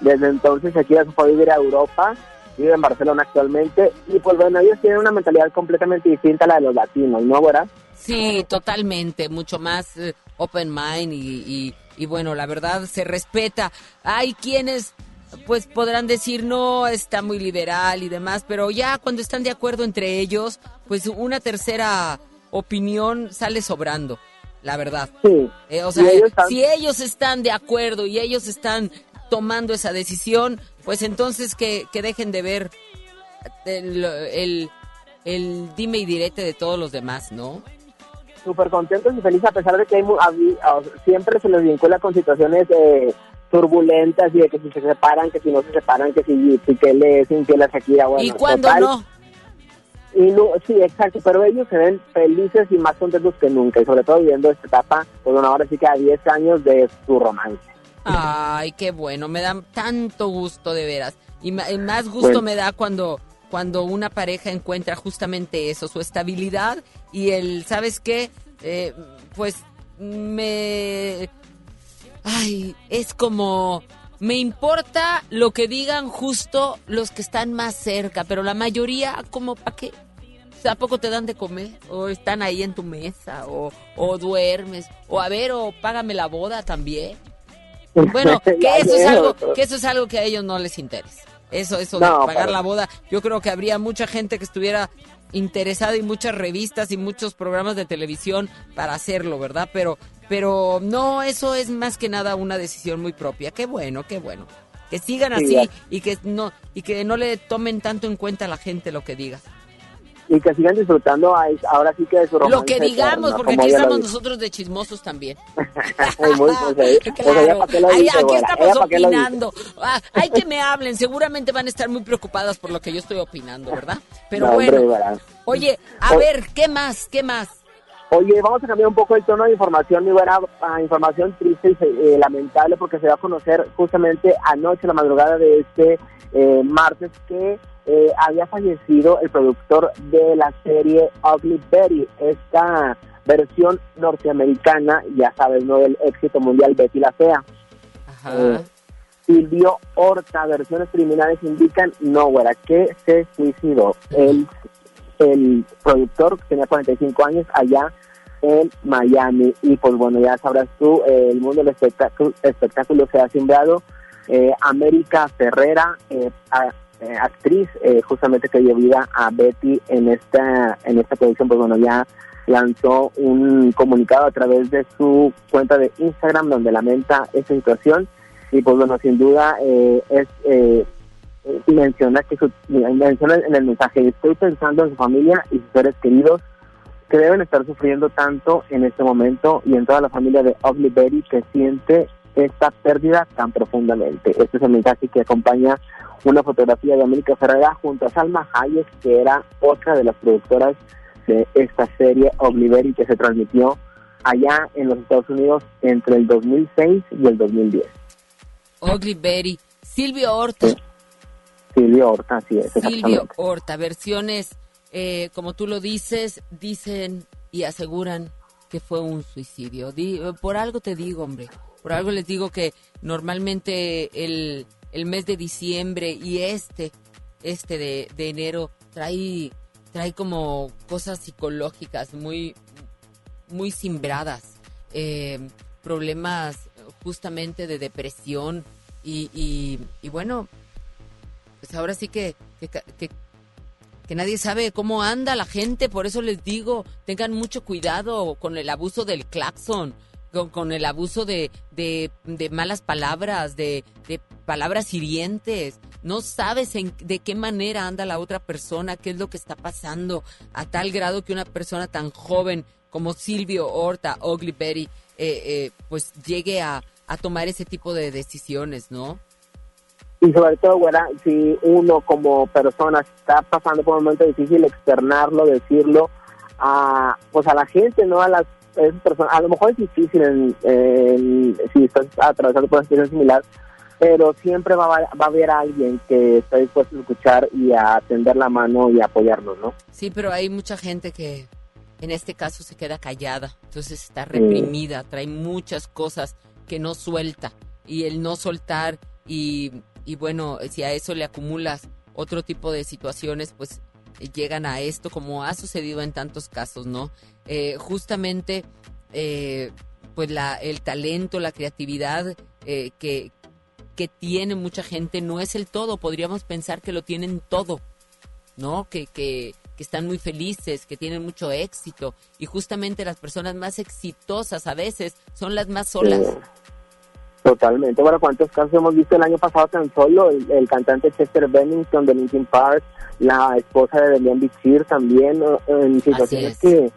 Desde entonces Shakira se fue a vivir a Europa, vive en Barcelona actualmente y pues bueno, ellos tienen una mentalidad completamente distinta a la de los latinos, ¿no, güera? Sí, totalmente, mucho más eh, open mind y, y bueno, la verdad se respeta. Hay quienes pues podrán decir no, está muy liberal y demás, pero ya cuando están de acuerdo entre ellos, pues una tercera opinión sale sobrando, la verdad. Sí. Eh, o sea, Y ellos están- si ellos están de acuerdo y ellos están tomando esa decisión, pues entonces que, que dejen de ver el, el, el dime y direte de todos los demás, ¿no? Súper contentos y felices a pesar de que hay siempre se les vincula con situaciones eh, turbulentas y de que si se separan, que si no se separan, que si, le es infiel a Shakira, bueno, ¿Y cuándo total. no? Y no, sí, exacto, pero ellos se ven felices y más contentos que nunca y sobre todo viviendo esta etapa, pues bueno, ahora sí que a 10 años de su romance. Ay, qué bueno, me da tanto gusto de veras. Y, más gusto Bueno. me da cuando, cuando una pareja encuentra justamente eso, su estabilidad y el, ¿sabes qué? Eh, pues me... Ay, es como... Me importa lo que digan justo los que están más cerca, pero la mayoría, como, ¿para qué? ¿A poco te dan de comer? ¿O están ahí en tu mesa? ¿O, o duermes? ¿O a ver, o págame la boda también? Bueno, que Ya eso es algo, pero- que eso es algo que a ellos no les interesa. Eso, eso No, de pagar la boda, yo creo que habría mucha gente que estuviera interesada y muchas revistas y muchos programas de televisión para hacerlo, ¿verdad? Pero, pero no, eso es más que nada una decisión muy propia. Qué bueno, qué bueno. Que sigan Sí, así y que no, y que no le tomen tanto en cuenta a la gente lo que diga. Y que sigan disfrutando ahí- ahora sí que de su romance. Lo que digamos, porque aquí estamos nosotros de chismosos también. Muy, pues, ahí- pues, Claro, Ahí- aquí estamos opinando. Ah, hay que me hablen, seguramente van a estar muy preocupadas por lo que yo estoy opinando, ¿verdad? Pero No, bueno, oye, a O- ver, ¿qué más? ¿Qué más? Oye, vamos a cambiar un poco el tono de información, mi buena ah, información triste y eh, lamentable porque se va a conocer justamente anoche, la madrugada de este eh, martes, que eh, había fallecido el productor de la serie Ugly Betty, esta versión norteamericana, ya sabes, ¿no? Del éxito mundial Betty la Fea. Eh, Silvio Horta, versiones criminales indican, no, güera, que se suicidó. El, el productor tenía 45 años allá en Miami. Y pues bueno, ya sabrás tú, eh, el mundo del espectáculo, espectáculo se ha sembrado. Eh, América Ferrera, eh, a- eh, actriz, eh, justamente que dio vida a Betty en esta, en esta producción, pues bueno, ya lanzó un comunicado a través de su cuenta de Instagram donde lamenta esta situación. Y pues bueno, sin duda eh, es eh, menciona que su, menciona en el mensaje, estoy pensando en su familia y sus seres queridos que deben estar sufriendo tanto en este momento y en toda la familia de Ugly Betty que siente esta pérdida tan profundamente. Este es el mensaje que acompaña una fotografía de América Ferrera junto a Salma Hayek, que era otra de las productoras de esta serie Oblivion que se transmitió allá en los Estados Unidos entre el 2006 y el 2010. Ugly Betty. Silvio Horta. Silvio Horta, sí es. Silvio. Horta. Versiones, eh, como tú lo dices, dicen y aseguran que fue un suicidio. Di- por algo te digo, hombre. Por algo les digo que normalmente el, el mes de diciembre y este, este de, de enero, trae, trae como cosas psicológicas muy, muy simbradas. Eh, problemas justamente de depresión y, y, bueno, pues ahora sí que, que, que, que nadie sabe cómo anda la gente, por eso les digo, tengan mucho cuidado con el abuso del claxon, con, con el abuso de, malas palabras, de, palabras hirientes. No sabes en, de qué manera anda la otra persona, qué es lo que está pasando, a tal grado que una persona tan joven como Silvio Horta, Ugly Betty, eh, eh, pues llegue a, a tomar ese tipo de decisiones, ¿no? Y sobre todo, güera, si uno como persona está pasando por un momento difícil, externarlo, decirlo a, pues a la gente, ¿no? A las esas personas. A lo mejor es difícil en, en- si estás atravesando por una situación similar, pero siempre va, a- va a haber alguien que está dispuesto a escuchar y a tender la mano y a apoyarnos, ¿no? Sí, pero hay mucha gente que en este caso se queda callada, entonces está reprimida, trae muchas cosas que no suelta y el no soltar y, y bueno, si a eso le acumulas otro tipo de situaciones, pues llegan a esto como ha sucedido en tantos casos, ¿no? Eh, justamente, eh, pues la, el talento, la creatividad eh, que, que tiene mucha gente no es el todo, podríamos pensar que lo tienen todo, ¿no? Que, que, que están muy felices, que tienen mucho éxito. Y justamente las personas más exitosas a veces son las más solas. Totalmente. Bueno, ¿cuántos casos hemos visto el año pasado tan solo? El, el cantante Chester Bennington de Linkin Park, la esposa de Demian Bichir también, en situaciones es. que,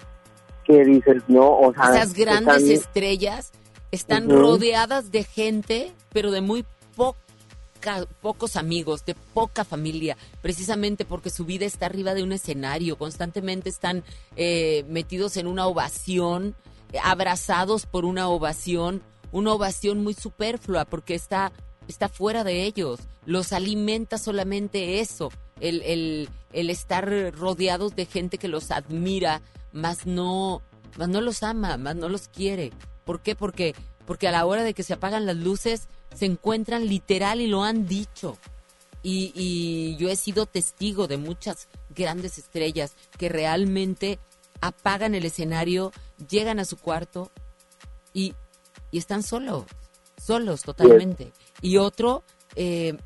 que dices, no, o sea... Esas grandes están- estrellas están rodeadas de gente, pero de muy poca- pocos amigos, de poca familia, precisamente porque su vida está arriba de un escenario, constantemente están eh, metidos en una ovación, eh, abrazados por una ovación, una ovación muy superflua porque está, está fuera de ellos, los alimenta solamente eso, el, el, el estar rodeados de gente que los admira, más no, más no los ama, más no los quiere. ¿Por qué? Porque, porque a la hora de que se apagan las luces se encuentran literal y lo han dicho. Y, y yo he sido testigo de muchas grandes estrellas que realmente apagan el escenario, llegan a su cuarto y, y están solos, solos totalmente. Y otro, eh,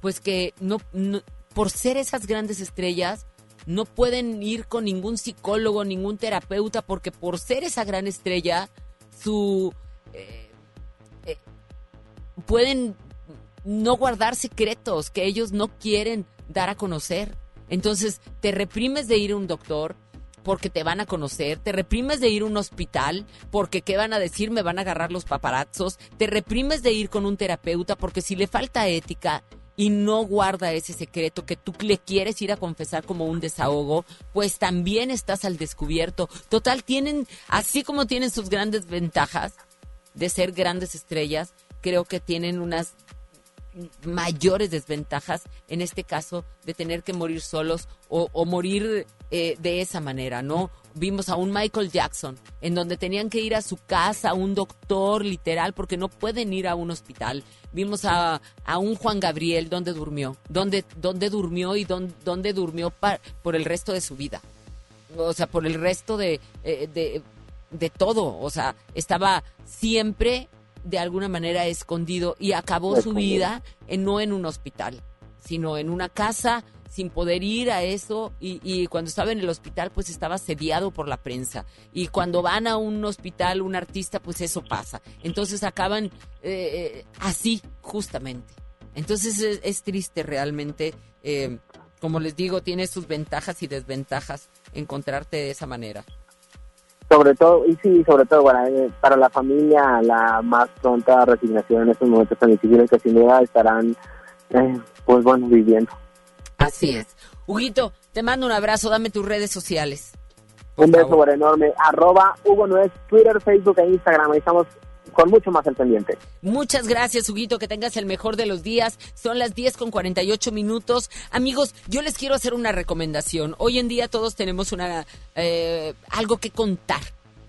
pues que no, no- por ser esas grandes estrellas, no pueden ir con ningún psicólogo, ningún terapeuta, porque por ser esa gran estrella, su eh, eh, pueden no guardar secretos que ellos no quieren dar a conocer. Entonces, te reprimes de ir a un doctor porque te van a conocer, te reprimes de ir a un hospital porque qué van a decir, me van a agarrar los paparazzos, te reprimes de ir con un terapeuta porque si le falta ética y no guarda ese secreto que tú le quieres ir a confesar como un desahogo, pues también estás al descubierto. Total, tienen, así como tienen sus grandes ventajas de ser grandes estrellas, creo que tienen unas mayores desventajas, en este caso, de tener que morir solos o, o morir eh, de esa manera, ¿no? Vimos a un Michael Jackson, en donde tenían que ir a su casa, a un doctor, literal, porque no pueden ir a un hospital. Vimos a, a un Juan Gabriel, donde durmió, donde, donde durmió y donde, donde durmió pa- por el resto de su vida. O sea, por el resto de, eh, de, de todo. O sea, estaba siempre de alguna manera escondido y acabó su vida en, no en un hospital, sino en una casa sin poder ir a eso y, cuando estaba en el hospital pues estaba sediado por la prensa. Y cuando van a un hospital un artista pues eso pasa. Entonces acaban eh, eh, así justamente. Entonces es, triste realmente eh, como les digo tiene sus ventajas y desventajas encontrarte de esa manera. Sobre todo, y sí, sobre todo eh, para la familia, la más pronta resignación en estos momentos tan difíciles que sin duda estarán, pues bueno, viviendo. Así es. Huguito, te mando un abrazo, dame tus redes sociales. Un beso por enorme. Arroba Hugo Nuez, Twitter, Facebook e Instagram. Ahí estamos con mucho más al pendiente. Muchas gracias, Huguito, que tengas el mejor de los días. Son las 10 con 48 minutos. Amigos, yo les quiero hacer una recomendación. Hoy en día todos tenemos una eh, algo que contar.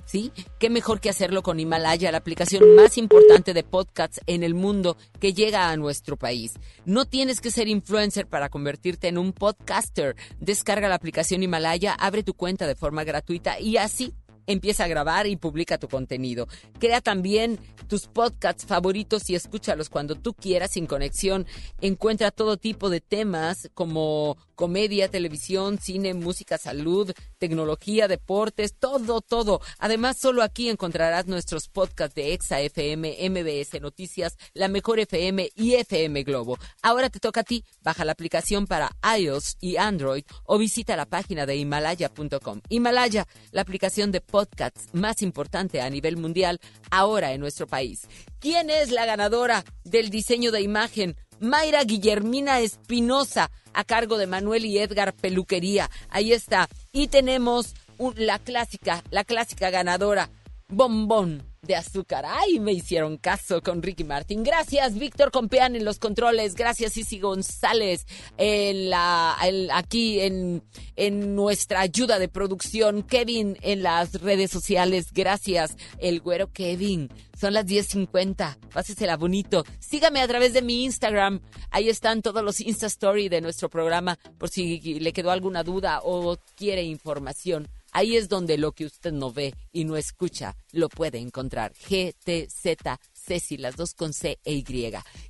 ¿Sí? ¿Qué mejor que hacerlo con Himalaya, la aplicación más importante de podcasts en el mundo que llega a nuestro país? No tienes que ser influencer para convertirte en un podcaster. Descarga la aplicación Himalaya, abre tu cuenta de forma gratuita y así empieza a grabar y publica tu contenido. Crea también tus podcasts favoritos y escúchalos cuando tú quieras sin conexión. Encuentra todo tipo de temas como comedia, televisión, cine, música, salud, tecnología, deportes, todo, todo. Además, solo aquí encontrarás nuestros podcasts de Exa FM, MBS Noticias, La Mejor FM y FM Globo. Ahora te toca a ti. Baja la aplicación para iOS y Android o visita la página de himalaya.com. Himalaya, la aplicación de podcasts más importante a nivel mundial ahora en nuestro país. ¿Quién es la ganadora del diseño de imagen? Mayra Guillermina Espinosa, a cargo de Manuel y Edgar Peluquería. Ahí está. Y tenemos un- la clásica, la clásica ganadora, Bombón de azúcar. Ay, me hicieron caso con Ricky Martin. Gracias, Víctor Compeán en los controles. Gracias, Isi González en la, aquí en, en nuestra ayuda de producción. Kevin en las redes sociales. Gracias, el güero Kevin. Son las 10.50. Pásesela bonito. Sígame a través de mi Instagram. Ahí están todos los Insta Story de nuestro programa por si le quedó alguna duda o quiere información. Ahí es donde lo que usted no ve y no escucha lo puede encontrar. GTZ Ceci, las dos con C e Y.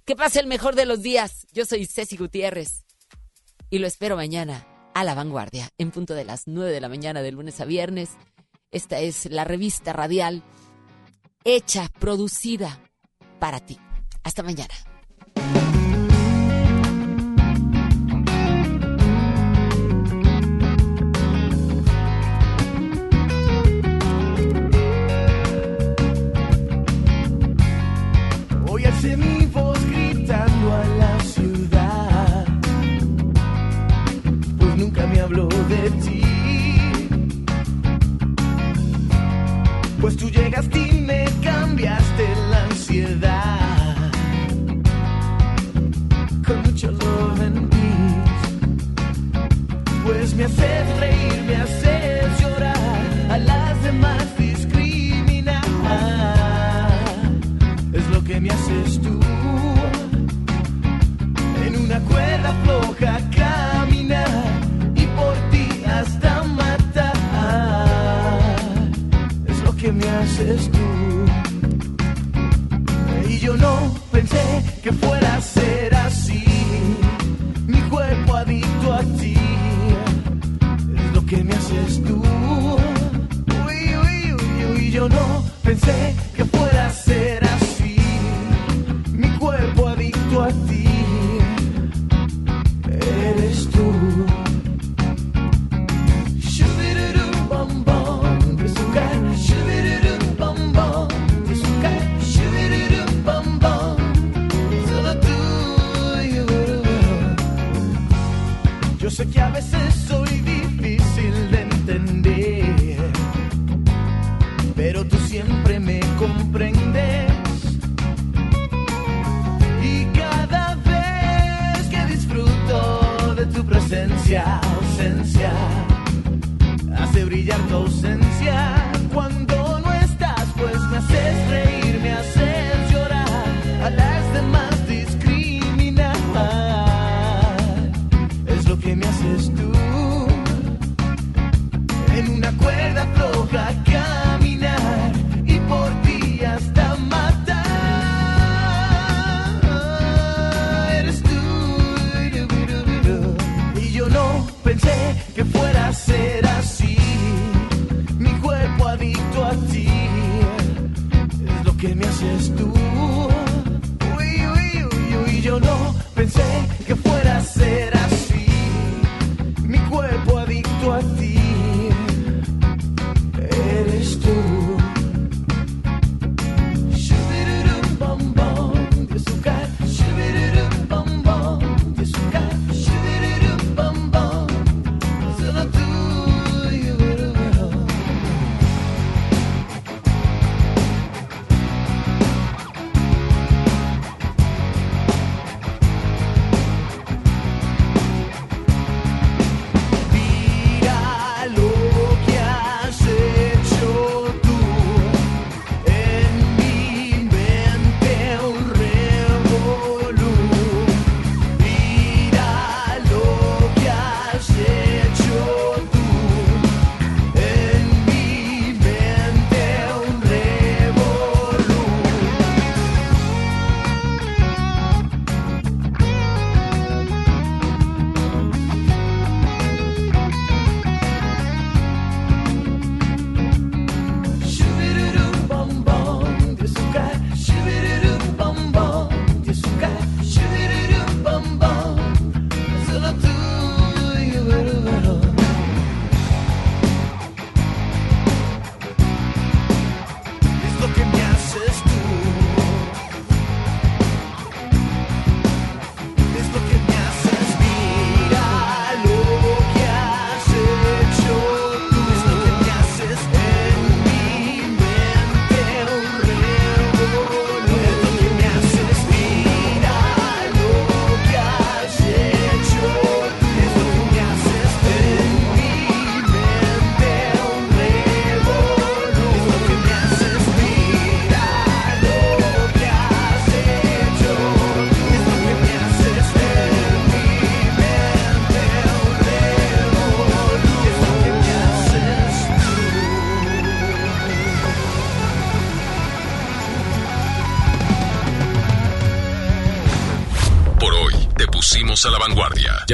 Que pase el mejor de los días. Yo soy Ceci Gutiérrez y lo espero mañana a la vanguardia en punto de las 9 de la mañana de lunes a viernes. Esta es la revista radial hecha, producida para ti. Hasta mañana. Óyase mi voz gritando a la ciudad, pues nunca me habló de ti. Pues tú llegaste y me cambiaste la ansiedad con mucho love and peace. Pues me haces reír, me haces que me haces tú. En una cuerda floja caminar y por ti hasta matar. Es lo que me haces tú. Y yo no pensé que fuera a ser así. Mi cuerpo adicto a ti. Es lo que me haces tú. Uy, uy, uy, uy, yo no pensé que fuera Yo sé que